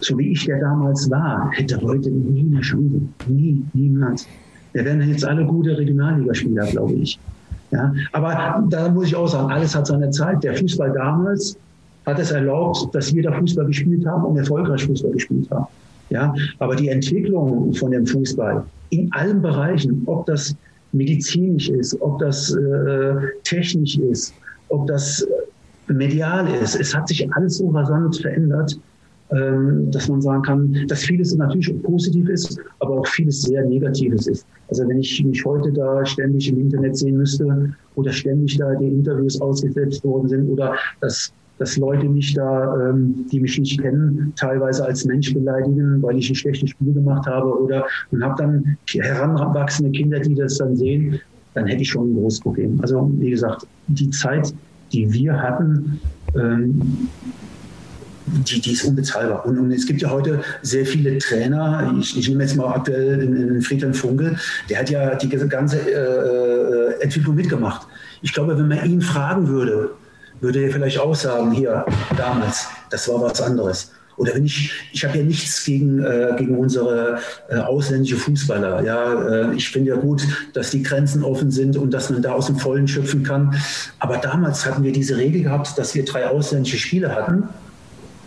so wie ich der damals war, hätte heute nie eine Chance. Nie, niemals. Wir werden jetzt alle gute Regionalligaspieler, glaube ich. Ja, aber da muss ich auch sagen, alles hat seine Zeit. Der Fußball damals hat es erlaubt, dass wir da Fußball gespielt haben und erfolgreich Fußball gespielt haben. Ja, aber die Entwicklung von dem Fußball in allen Bereichen, ob das medizinisch ist, ob das äh, technisch ist, ob das medial ist, es hat sich alles so rasant verändert, ähm, dass man sagen kann, dass vieles natürlich positiv ist, aber auch vieles sehr Negatives ist. Also wenn ich mich heute da ständig im Internet sehen müsste oder ständig da die Interviews ausgesetzt worden sind oder das dass Leute mich da, ähm, die mich nicht kennen, teilweise als Mensch beleidigen, weil ich ein schlechtes Spiel gemacht habe oder und habe dann heranwachsende Kinder, die das dann sehen, dann hätte ich schon ein großes Problem. Also wie gesagt, die Zeit, die wir hatten, ähm, die, die ist unbezahlbar. Und, und, es gibt ja heute sehr viele Trainer. Ich, ich nehme jetzt mal aktuell in Friedhelm Funkel, der hat ja die ganze äh, äh Entwicklung mitgemacht. Ich glaube, wenn man ihn fragen würde, würde er vielleicht auch sagen, hier, damals, das war was anderes. Oder wenn ich, ich habe ja nichts gegen, äh, gegen unsere äh, ausländische Fußballer. Ja, äh, ich finde ja gut, dass die Grenzen offen sind und dass man da aus dem Vollen schöpfen kann. Aber damals hatten wir diese Regel gehabt, dass wir drei ausländische Spieler hatten.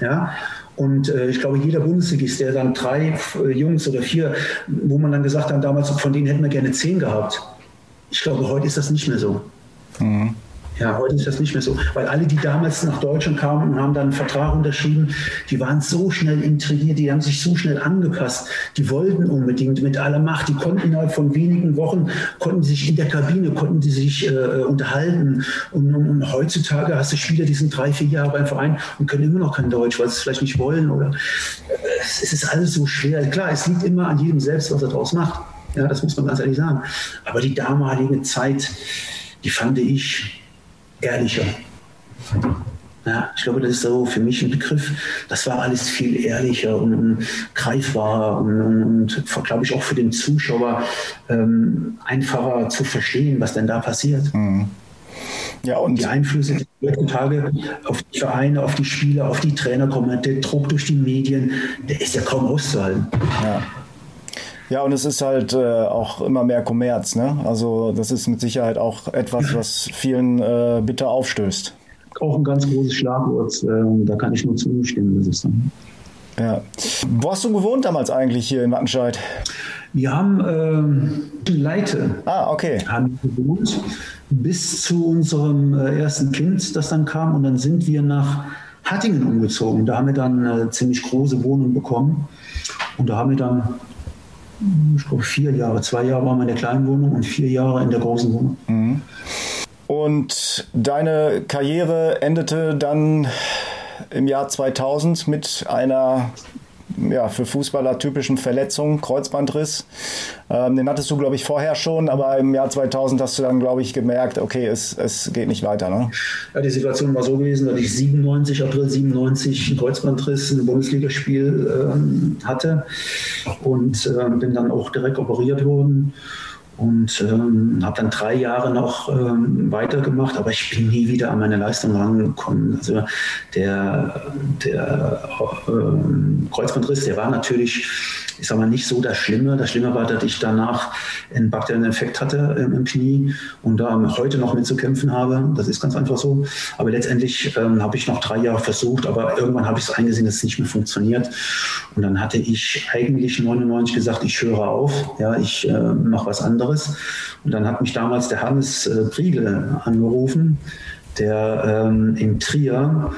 Ja, und äh, ich glaube, jeder Bundesligist, der dann drei äh, Jungs oder vier, wo man dann gesagt hat, damals, von denen hätten wir gerne zehn gehabt. Ich glaube, heute ist das nicht mehr so. Mhm. Ja, heute ist das nicht mehr so, weil alle, die damals nach Deutschland kamen und haben dann einen Vertrag unterschrieben, die waren so schnell integriert, die haben sich so schnell angepasst, die wollten unbedingt mit aller Macht, die konnten innerhalb von wenigen Wochen, konnten sich in der Kabine, konnten die sich äh, unterhalten und, und, und, heutzutage hast du Spieler, die sind drei, vier Jahre beim Verein und können immer noch kein Deutsch, weil sie es vielleicht nicht wollen oder äh, es ist alles so schwer. Klar, es liegt immer an jedem selbst, was er daraus macht. Ja, das muss man ganz ehrlich sagen. Aber die damalige Zeit, die fand ich ehrlicher. Ja, ich glaube, das ist so für mich ein Begriff. Das war alles viel ehrlicher und, und greifbarer und, und, und glaube ich, auch für den Zuschauer ähm, einfacher zu verstehen, was denn da passiert. Mhm. Ja, und die Einflüsse der heutzutage auf die Vereine, auf die Spieler, auf die Trainer kommen, der Druck durch die Medien, der ist ja kaum auszuhalten. Ja. Ja, und es ist halt äh, auch immer mehr Kommerz. Ne? Also das ist mit Sicherheit auch etwas, was vielen äh, bitter aufstößt. Auch ein ganz großes Schlagwort. Äh, da kann ich nur zustimmen. Das ist dann. Ja. Wo hast du gewohnt damals eigentlich hier in Wattenscheid? Wir haben äh, Leite. Ah, okay. Haben gewohnt bis zu unserem äh, ersten Kind, das dann kam. Und dann sind wir nach Hattingen umgezogen. Da haben wir dann eine ziemlich große Wohnung bekommen. Und da haben wir dann, ich glaube, vier Jahre, zwei Jahre waren wir in der kleinen Wohnung und vier Jahre in der großen Wohnung. Mhm. Und deine Karriere endete dann im Jahr 2000 mit einer ja, für Fußballer typischen Verletzung, Kreuzbandriss. Ähm, den hattest du, glaube ich, vorher schon, aber im Jahr 2000 hast du dann, glaube ich, gemerkt, okay, es, es geht nicht weiter. Ne? Ja, die Situation war so gewesen, dass ich 97, April 97 einen Kreuzbandriss in einem Bundesligaspiel ähm, hatte und äh, bin dann auch direkt operiert worden und ähm, habe dann drei Jahre noch ähm, weitergemacht, aber ich bin nie wieder an meine Leistung rangekommen. Also der, der äh, Kreuzbandriss, der war natürlich ich sage mal, nicht so das Schlimme. Das Schlimme war, dass ich danach einen bakteriellen Infekt hatte ähm, im Knie und da heute noch mit zu kämpfen habe. Das ist ganz einfach so. Aber letztendlich ähm, habe ich noch drei Jahre versucht, aber irgendwann habe ich es eingesehen, dass es nicht mehr funktioniert. Und dann hatte ich eigentlich 99 gesagt, ich höre auf, ja, ich äh, mache was anderes. Und dann hat mich damals der Hannes äh, Priegel angerufen, der ähm, in Trier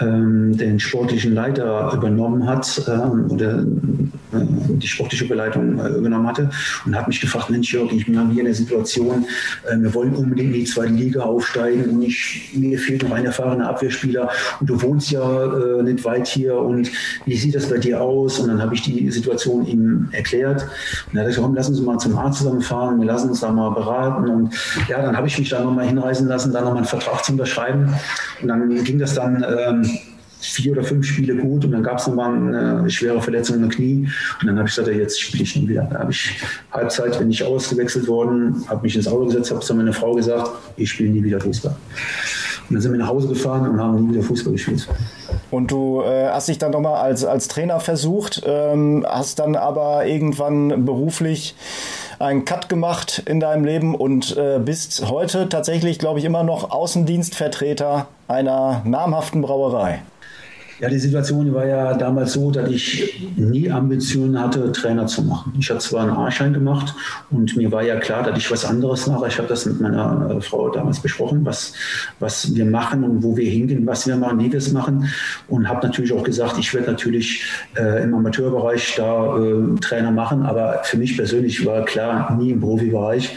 den sportlichen Leiter übernommen hat ähm, oder äh, die sportliche Beleitung äh, übernommen hatte und hat mich gefragt, Mensch Jörg, ich bin hier in der Situation, äh, wir wollen unbedingt in die zweite Liga aufsteigen und ich, mir fehlt noch ein erfahrener Abwehrspieler und du wohnst ja nicht weit hier und wie sieht das bei dir aus? Und dann habe ich die Situation ihm erklärt und er hat gesagt, komm, lass uns mal zum Arzt zusammenfahren, wir lassen uns da mal beraten und ja, dann habe ich mich da nochmal hinreisen lassen, da nochmal einen Vertrag zu unterschreiben und dann ging das dann vier oder fünf Spiele gut und dann gab es nochmal eine schwere Verletzung im Knie und dann habe ich gesagt, jetzt spiele ich nie wieder. Da habe ich Halbzeit, bin ich ausgewechselt worden, habe mich ins Auto gesetzt, habe zu meiner Frau gesagt, ich spiele nie wieder Fußball. Und dann sind wir nach Hause gefahren und haben nie wieder Fußball gespielt. Und du äh, hast dich dann nochmal als, als Trainer versucht, ähm, hast dann aber irgendwann beruflich einen Cut gemacht in deinem Leben und äh, bist heute tatsächlich, glaube ich, immer noch Außendienstvertreter einer namhaften Brauerei. Ja, die Situation war ja damals so, dass ich nie Ambitionen hatte, Trainer zu machen. Ich habe zwar einen A-Schein gemacht und mir war ja klar, dass ich was anderes mache. Ich habe das mit meiner äh, Frau damals besprochen, was, was wir machen und wo wir hingehen, was wir machen, wie wir es machen. Und habe natürlich auch gesagt, ich werde natürlich äh, im Amateurbereich da äh, Trainer machen, aber für mich persönlich war klar, nie im Profibereich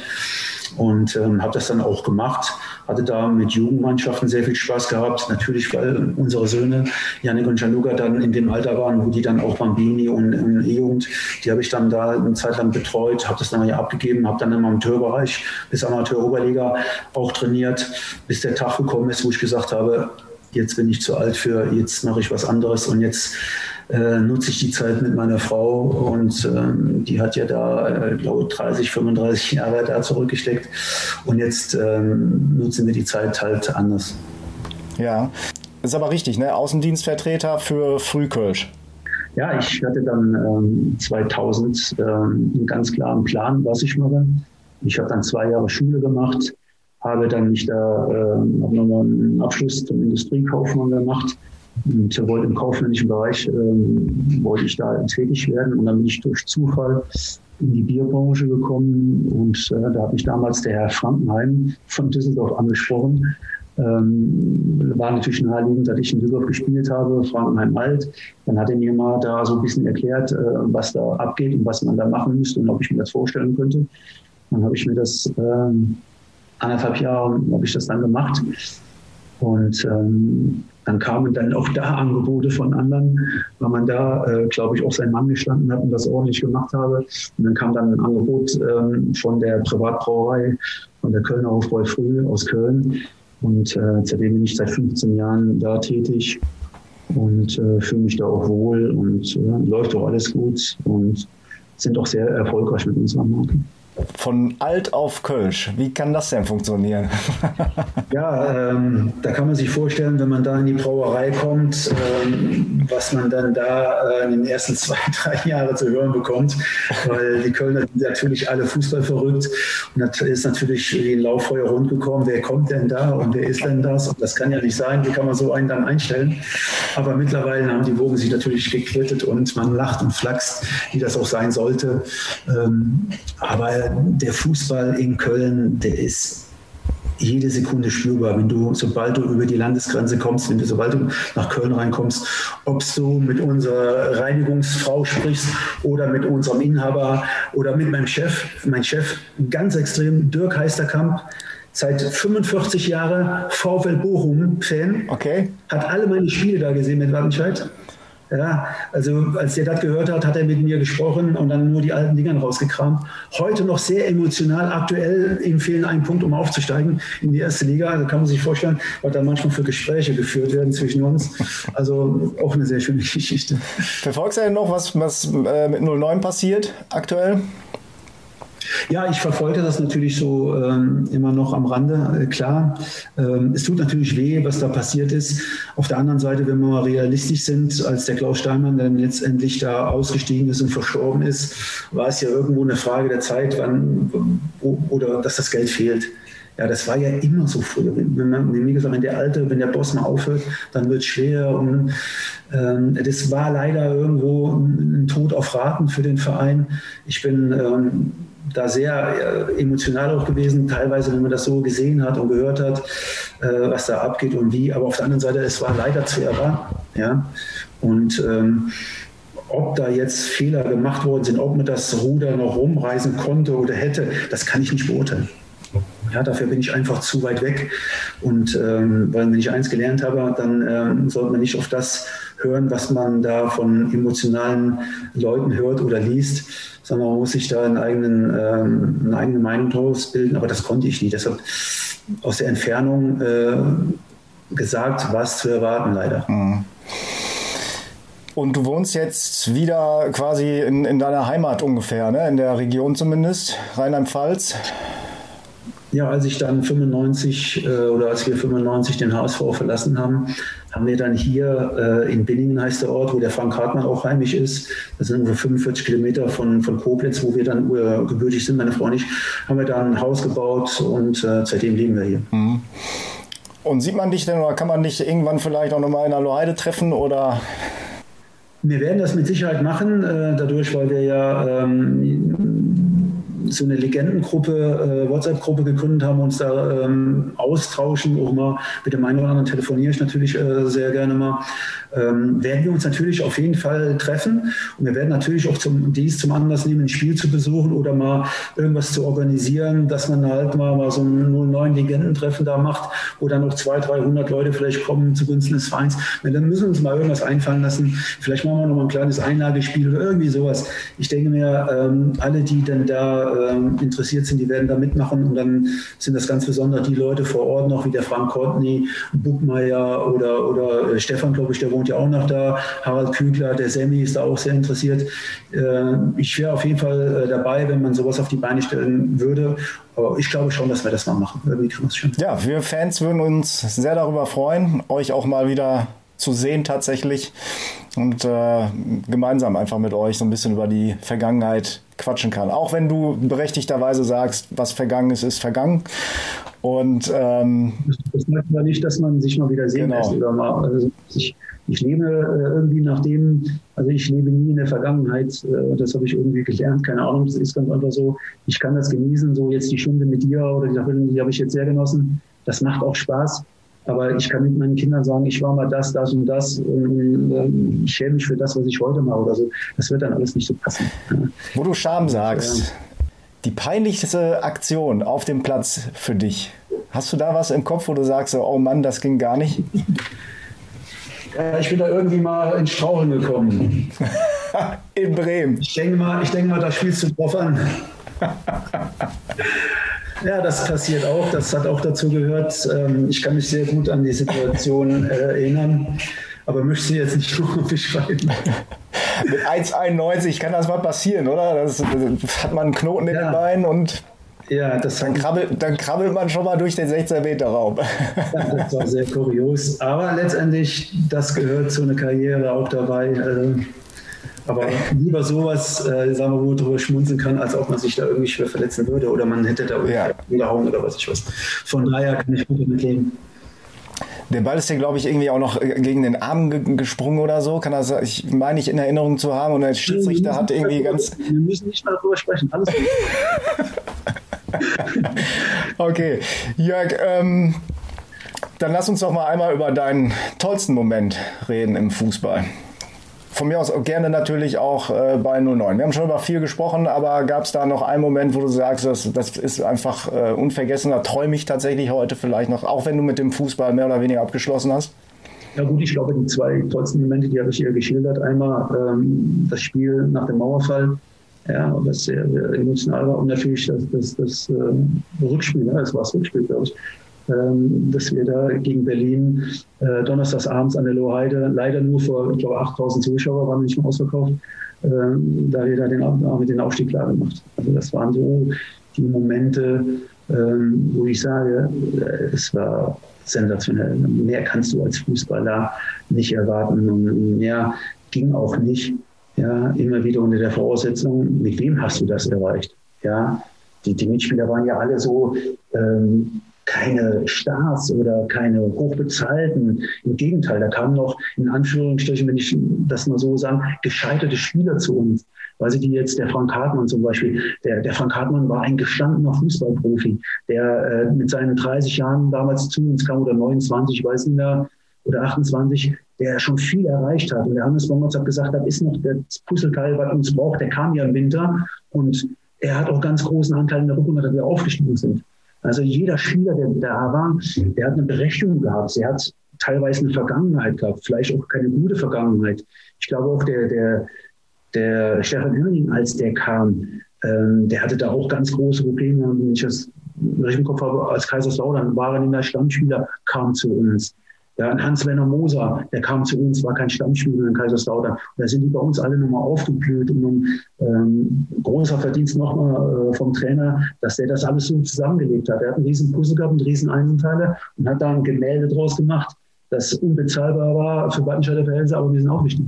und ähm, habe das dann auch gemacht. Hatte da mit Jugendmannschaften sehr viel Spaß gehabt. Natürlich, weil unsere Söhne, Janik und Gianluca, dann in dem Alter waren, wo die dann auch Bambini und, und E-Jugend, die habe ich dann da eine Zeit lang betreut, habe das dann ja abgegeben, habe dann im Amateurbereich bis Amateur-Oberliga auch trainiert, bis der Tag gekommen ist, wo ich gesagt habe, jetzt bin ich zu alt für, jetzt mache ich was anderes und jetzt äh, nutze ich die Zeit mit meiner Frau und ähm, die hat ja da, äh, glaube 30, 35 Jahre da zurückgesteckt und jetzt ähm, nutzen wir die Zeit halt anders. Ja, ist aber richtig, ne? Außendienstvertreter für Frühkölsch. Ja, ich hatte dann ähm, 2000 ähm, einen ganz klaren Plan, was ich mache. Ich habe dann zwei Jahre Schule gemacht, habe dann mich da äh, nochmal einen Abschluss zum Industriekaufmann gemacht und wollte im kaufmännischen Bereich, ähm, wollte ich da tätig werden. Und dann bin ich durch Zufall in die Bierbranche gekommen und äh, da hat mich damals der Herr Frankenheim von Düsseldorf angesprochen. Ähm, war natürlich naheliegend, dass ich in Düsseldorf gespielt habe, Frankenheim alt. Dann hat er mir mal da so ein bisschen erklärt, äh, was da abgeht und was man da machen müsste und ob ich mir das vorstellen könnte. Dann habe ich mir das äh, anderthalb Jahre habe ich das dann gemacht. Und ähm, dann kamen dann auch da Angebote von anderen, weil man da, äh, glaube ich, auch sein Mann gestanden hat und das ordentlich gemacht habe. Und dann kam dann ein Angebot ähm, von der Privatbrauerei, von der Kölner Hofbräu Früh aus Köln. Und äh, seitdem bin ich seit 15 Jahren da tätig und äh, fühle mich da auch wohl und äh, läuft auch alles gut und sind auch sehr erfolgreich mit unserer Marke. Von alt auf Kölsch. Wie kann das denn funktionieren? ja, ähm, da kann man sich vorstellen, wenn man da in die Brauerei kommt, ähm, was man dann da äh, in den ersten zwei, drei Jahren zu hören bekommt. Weil die Kölner sind natürlich alle Fußball verrückt. Und da ist natürlich wie ein Lauffeuer rundgekommen. Wer kommt denn da und wer ist denn das? Und das kann ja nicht sein. Wie kann man so einen dann einstellen? Aber mittlerweile haben die Wogen sich natürlich gequittet und man lacht und flaxt, wie das auch sein sollte. Ähm, aber der Fußball in Köln, der ist jede Sekunde spürbar. Wenn du, sobald du über die Landesgrenze kommst, wenn du, sobald du nach Köln reinkommst, ob du mit unserer Reinigungsfrau sprichst oder mit unserem Inhaber oder mit meinem Chef, mein Chef, ganz extrem, Dirk Heisterkamp, seit 45 Jahren VfL Bochum-Fan, okay. hat alle meine Spiele da gesehen mit Wattenscheid. Ja, also als der das gehört hat, hat er mit mir gesprochen und dann nur die alten Dingern rausgekramt. Heute noch sehr emotional, aktuell ihm fehlen ein Punkt, um aufzusteigen in die erste Liga. Also kann man sich vorstellen, was da manchmal für Gespräche geführt werden zwischen uns. Also auch eine sehr schöne Geschichte. Verfolgst du denn noch, was, was äh, mit 09 passiert aktuell? Ja, ich verfolge das natürlich so ähm, immer noch am Rande, äh, klar. Ähm, es tut natürlich weh, was da passiert ist. Auf der anderen Seite, wenn wir mal realistisch sind, als der Klaus Steinmann dann letztendlich da ausgestiegen ist und verstorben ist, war es ja irgendwo eine Frage der Zeit, wann wo, oder dass das Geld fehlt. Ja, das war ja immer so früher. Wenn man, wie gesagt, wenn der Alte, wenn der Boss mal aufhört, dann wird es schwer. Und ähm, das war leider irgendwo ein Tod auf Raten für den Verein. Ich bin ähm, da sehr äh, emotional auch gewesen, teilweise, wenn man das so gesehen hat und gehört hat, äh, was da abgeht und wie. Aber auf der anderen Seite, es war leider zu erwarten. Ja? Und ähm, ob da jetzt Fehler gemacht worden sind, ob man das Ruder noch rumreisen konnte oder hätte, das kann ich nicht beurteilen. Ja, dafür bin ich einfach zu weit weg. Und ähm, weil wenn ich eins gelernt habe, dann ähm, sollte man nicht auf das hören, was man da von emotionalen Leuten hört oder liest, sondern man muss sich da einen eigenen, ähm, eine eigene Meinung draus bilden. Aber das konnte ich nie. Deshalb aus der Entfernung äh, gesagt, was zu erwarten, leider. Mhm. Und du wohnst jetzt wieder quasi in, in deiner Heimat ungefähr, ne? in der Region zumindest, Rheinland-Pfalz. Ja, als ich dann 95 äh, oder als wir 95 den HSV verlassen haben, haben wir dann hier äh, in Binningen heißt der Ort, wo der Frank Hartmann auch heimisch ist. Das sind ungefähr 45 Kilometer von, von Koblenz, wo wir dann äh, gebürtig sind, meine Frau und ich, haben wir da ein Haus gebaut und äh, seitdem leben wir hier. Mhm. Und sieht man dich denn oder kann man dich irgendwann vielleicht auch nochmal in der Loheide treffen oder? Wir werden das mit Sicherheit machen, dadurch, weil wir ja ähm, so eine Legendengruppe, äh, WhatsApp-Gruppe gegründet haben, uns da ähm, austauschen. Auch mal mit dem einen oder anderen telefoniere ich natürlich äh, sehr gerne mal. Ähm, werden wir uns natürlich auf jeden Fall treffen und wir werden natürlich auch zum, dies zum Anlass nehmen, ein Spiel zu besuchen oder mal irgendwas zu organisieren, dass man halt mal, mal so ein 09 Legendentreffen da macht, wo dann noch 200, 300 Leute vielleicht kommen zugunsten des Vereins. Und dann müssen wir uns mal irgendwas einfallen lassen. Vielleicht machen wir noch mal ein kleines Einlagespiel oder irgendwie sowas. Ich denke mir, ähm, alle, die dann da ähm, interessiert sind, die werden da mitmachen. Und dann sind das ganz besonders die Leute vor Ort noch, wie der Frank Courtney, Buckmeier oder, oder äh, Stefan, glaube ich, der wohnt ja auch noch da. Harald Kügler, der Semi ist da auch sehr interessiert. Äh, ich wäre auf jeden Fall äh, dabei, wenn man sowas auf die Beine stellen würde. Aber ich glaube schon, dass wir das mal machen. Ja, wir Fans würden uns sehr darüber freuen, euch auch mal wieder zu sehen tatsächlich und äh, gemeinsam einfach mit euch so ein bisschen über die Vergangenheit quatschen kann. Auch wenn du berechtigterweise sagst, was vergangen ist, ist vergangen. Und ähm, das heißt aber nicht, dass man sich mal wieder sehen genau. lässt oder mal. Also ich, ich lebe äh, irgendwie nach dem, also ich lebe nie in der Vergangenheit. Äh, das habe ich irgendwie gelernt. Keine Ahnung, das ist ganz einfach so. Ich kann das genießen. So jetzt die Stunde mit dir oder die Stunde, die habe ich jetzt sehr genossen. Das macht auch Spaß. Aber ich kann mit meinen Kindern sagen, ich war mal das, das und das. Und, äh, ich schäme mich für das, was ich heute mache oder so. Das wird dann alles nicht so passen. Wo du Scham sagst, die peinlichste Aktion auf dem Platz für dich. Hast du da was im Kopf, wo du sagst, oh Mann, das ging gar nicht? Ja, ich bin da irgendwie mal ins Straucheln gekommen. In Bremen. Ich denke mal, ich denke mal, da spielst du drauf an. Ja, das passiert auch. Das hat auch dazu gehört. Ähm, ich kann mich sehr gut an die Situation äh, erinnern, aber möchte sie jetzt nicht beschreiben. Mit 1,91 kann das mal passieren, oder? Das, das hat man einen Knoten in ja. den Beinen und ja, das dann, krabbelt, dann krabbelt man schon mal durch den 16-Meter-Raum. Ja, das war sehr kurios. Aber letztendlich, das gehört zu einer Karriere auch dabei. Äh, aber lieber sowas, äh, sagen wir, wo man drüber schmunzeln kann, als ob man sich da irgendwie schwer verletzen würde oder man hätte da irgendwie ja. umgehauen oder was ich was. Von daher kann ich gut damit leben. Der Ball ist ja, glaube ich, irgendwie auch noch äh, gegen den Arm ge gesprungen oder so. Kann das, ich meine ich in Erinnerung zu haben. Und der Schiedsrichter hat irgendwie ganz. Wir müssen nicht mal darüber sprechen. Alles gut. okay. Jörg, ähm, dann lass uns doch mal einmal über deinen tollsten Moment reden im Fußball. Von mir aus gerne natürlich auch äh, bei 09. Wir haben schon über viel gesprochen, aber gab es da noch einen Moment, wo du sagst, das, das ist einfach äh, da träume ich tatsächlich heute vielleicht noch, auch wenn du mit dem Fußball mehr oder weniger abgeschlossen hast? Ja gut, ich glaube, die zwei tollsten Momente, die habe ich hier geschildert. Einmal ähm, das Spiel nach dem Mauerfall, ja, was sehr, sehr emotional war und natürlich das, das, das äh, Rückspiel, ja, das war das Rückspiel, glaube ich dass wir da gegen Berlin äh, donnerstags abends an der Lohheide, leider nur vor, ich glaube, 8000 Zuschauer waren nicht mehr ausverkauft, äh, da wir da den, haben den Aufstieg klar gemacht. Also das waren so die Momente, ähm, wo ich sage, äh, es war sensationell. Mehr kannst du als Fußballer nicht erwarten und mehr ging auch nicht. Ja, immer wieder unter der Voraussetzung, mit wem hast du das erreicht? Ja, die, die Mitspieler waren ja alle so ähm, keine Stars oder keine hochbezahlten. Im Gegenteil, da kamen noch in Anführungsstrichen, wenn ich das mal so sagen, gescheiterte Spieler zu uns. Weil sie die jetzt, der Frank Hartmann zum Beispiel, der, der Frank Hartmann war ein gestandener Fußballprofi, der äh, mit seinen 30 Jahren damals zu uns kam oder 29, ich weiß nicht mehr, oder 28, der schon viel erreicht hat. Und der Hannes Bommertz hat gesagt, das ist noch das Puzzleteil, was uns braucht. Der kam ja im Winter und er hat auch ganz großen Anteil in der Rückrunde, dass wir aufgestiegen sind. Also jeder Spieler, der da war, der hat eine Berechtigung gehabt. Er hat teilweise eine Vergangenheit gehabt, vielleicht auch keine gute Vergangenheit. Ich glaube auch der, der, der Stefan Hörning, als der kam, ähm, der hatte da auch ganz große Probleme. Wenn ich das richtig im Kopf habe, als Kaiserslautern war er in der Stammspieler, kam zu uns. Ja, und Hans-Werner Moser, der kam zu uns, war kein Stammspieler in Kaiserslautern. Da sind die bei uns alle nochmal aufgeblüht. Und um, ähm, großer Verdienst nochmal äh, vom Trainer, dass der das alles so zusammengelegt hat. Er hat einen riesen Puzzle gehabt, einen riesen Einzelteile und hat da ein Gemälde draus gemacht, das unbezahlbar war für Wattenscheider Verhältnisse, aber wir sind auch wichtig.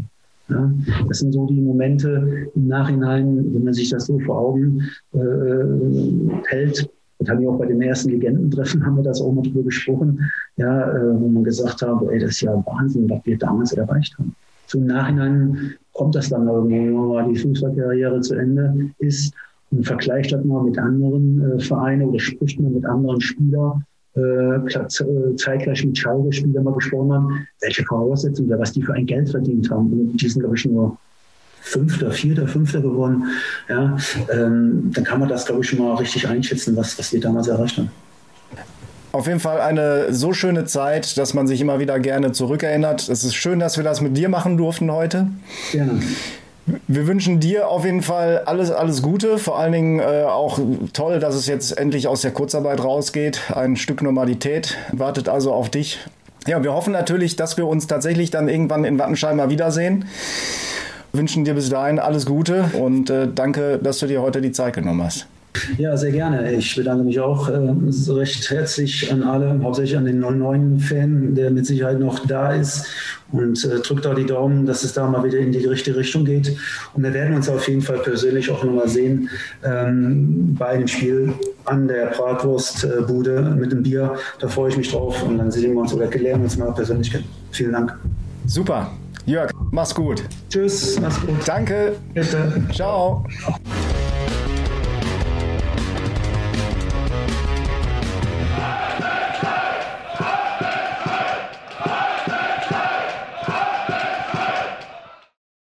Ja, das sind so die Momente im Nachhinein, wenn man sich das so vor Augen äh, äh hält, das haben wir auch bei dem ersten Legendentreffen, haben wir das auch mal drüber gesprochen, ja, äh, wo man gesagt hat, ey, das ist ja Wahnsinn, was wir damals erreicht haben. Zum Nachhinein kommt das dann irgendwo, wenn die Fußballkarriere zu Ende ist und vergleicht das mal mit anderen äh, Vereinen oder spricht man mit anderen Spielern, äh, äh zeitgleich mit Schalke-Spielern mal gesprochen haben, welche Voraussetzungen oder was die für ein Geld verdient haben. Und die sind, glaube ich, nur Fünfter, Vierter, Fünfter geworden. Ja, ähm, dann kann man das, glaube ich, schon mal richtig einschätzen, was, was wir damals erreicht haben. Auf jeden Fall eine so schöne Zeit, dass man sich immer wieder gerne zurückerinnert. Es ist schön, dass wir das mit dir machen durften heute. Gerne. Wir wünschen dir auf jeden Fall alles, alles Gute. Vor allen Dingen äh, auch toll, dass es jetzt endlich aus der Kurzarbeit rausgeht. Ein Stück Normalität wartet also auf dich. Ja, wir hoffen natürlich, dass wir uns tatsächlich dann irgendwann in Wattenscheid mal wiedersehen wünschen dir bis dahin alles Gute und äh, danke, dass du dir heute die Zeit genommen hast. Ja, sehr gerne. Ich bedanke mich auch äh, recht herzlich an alle, hauptsächlich an den 09-Fan, der mit Sicherheit noch da ist und äh, drückt da die Daumen, dass es da mal wieder in die richtige Richtung geht. Und wir werden uns auf jeden Fall persönlich auch nochmal sehen ähm, bei dem Spiel an der Bratwurstbude mit dem Bier. Da freue ich mich drauf und dann sehen wir uns oder lernen uns mal persönlich kennen. Vielen Dank. Super. Jörg, mach's gut. Tschüss, mach's gut. Danke. Bitte. Ciao.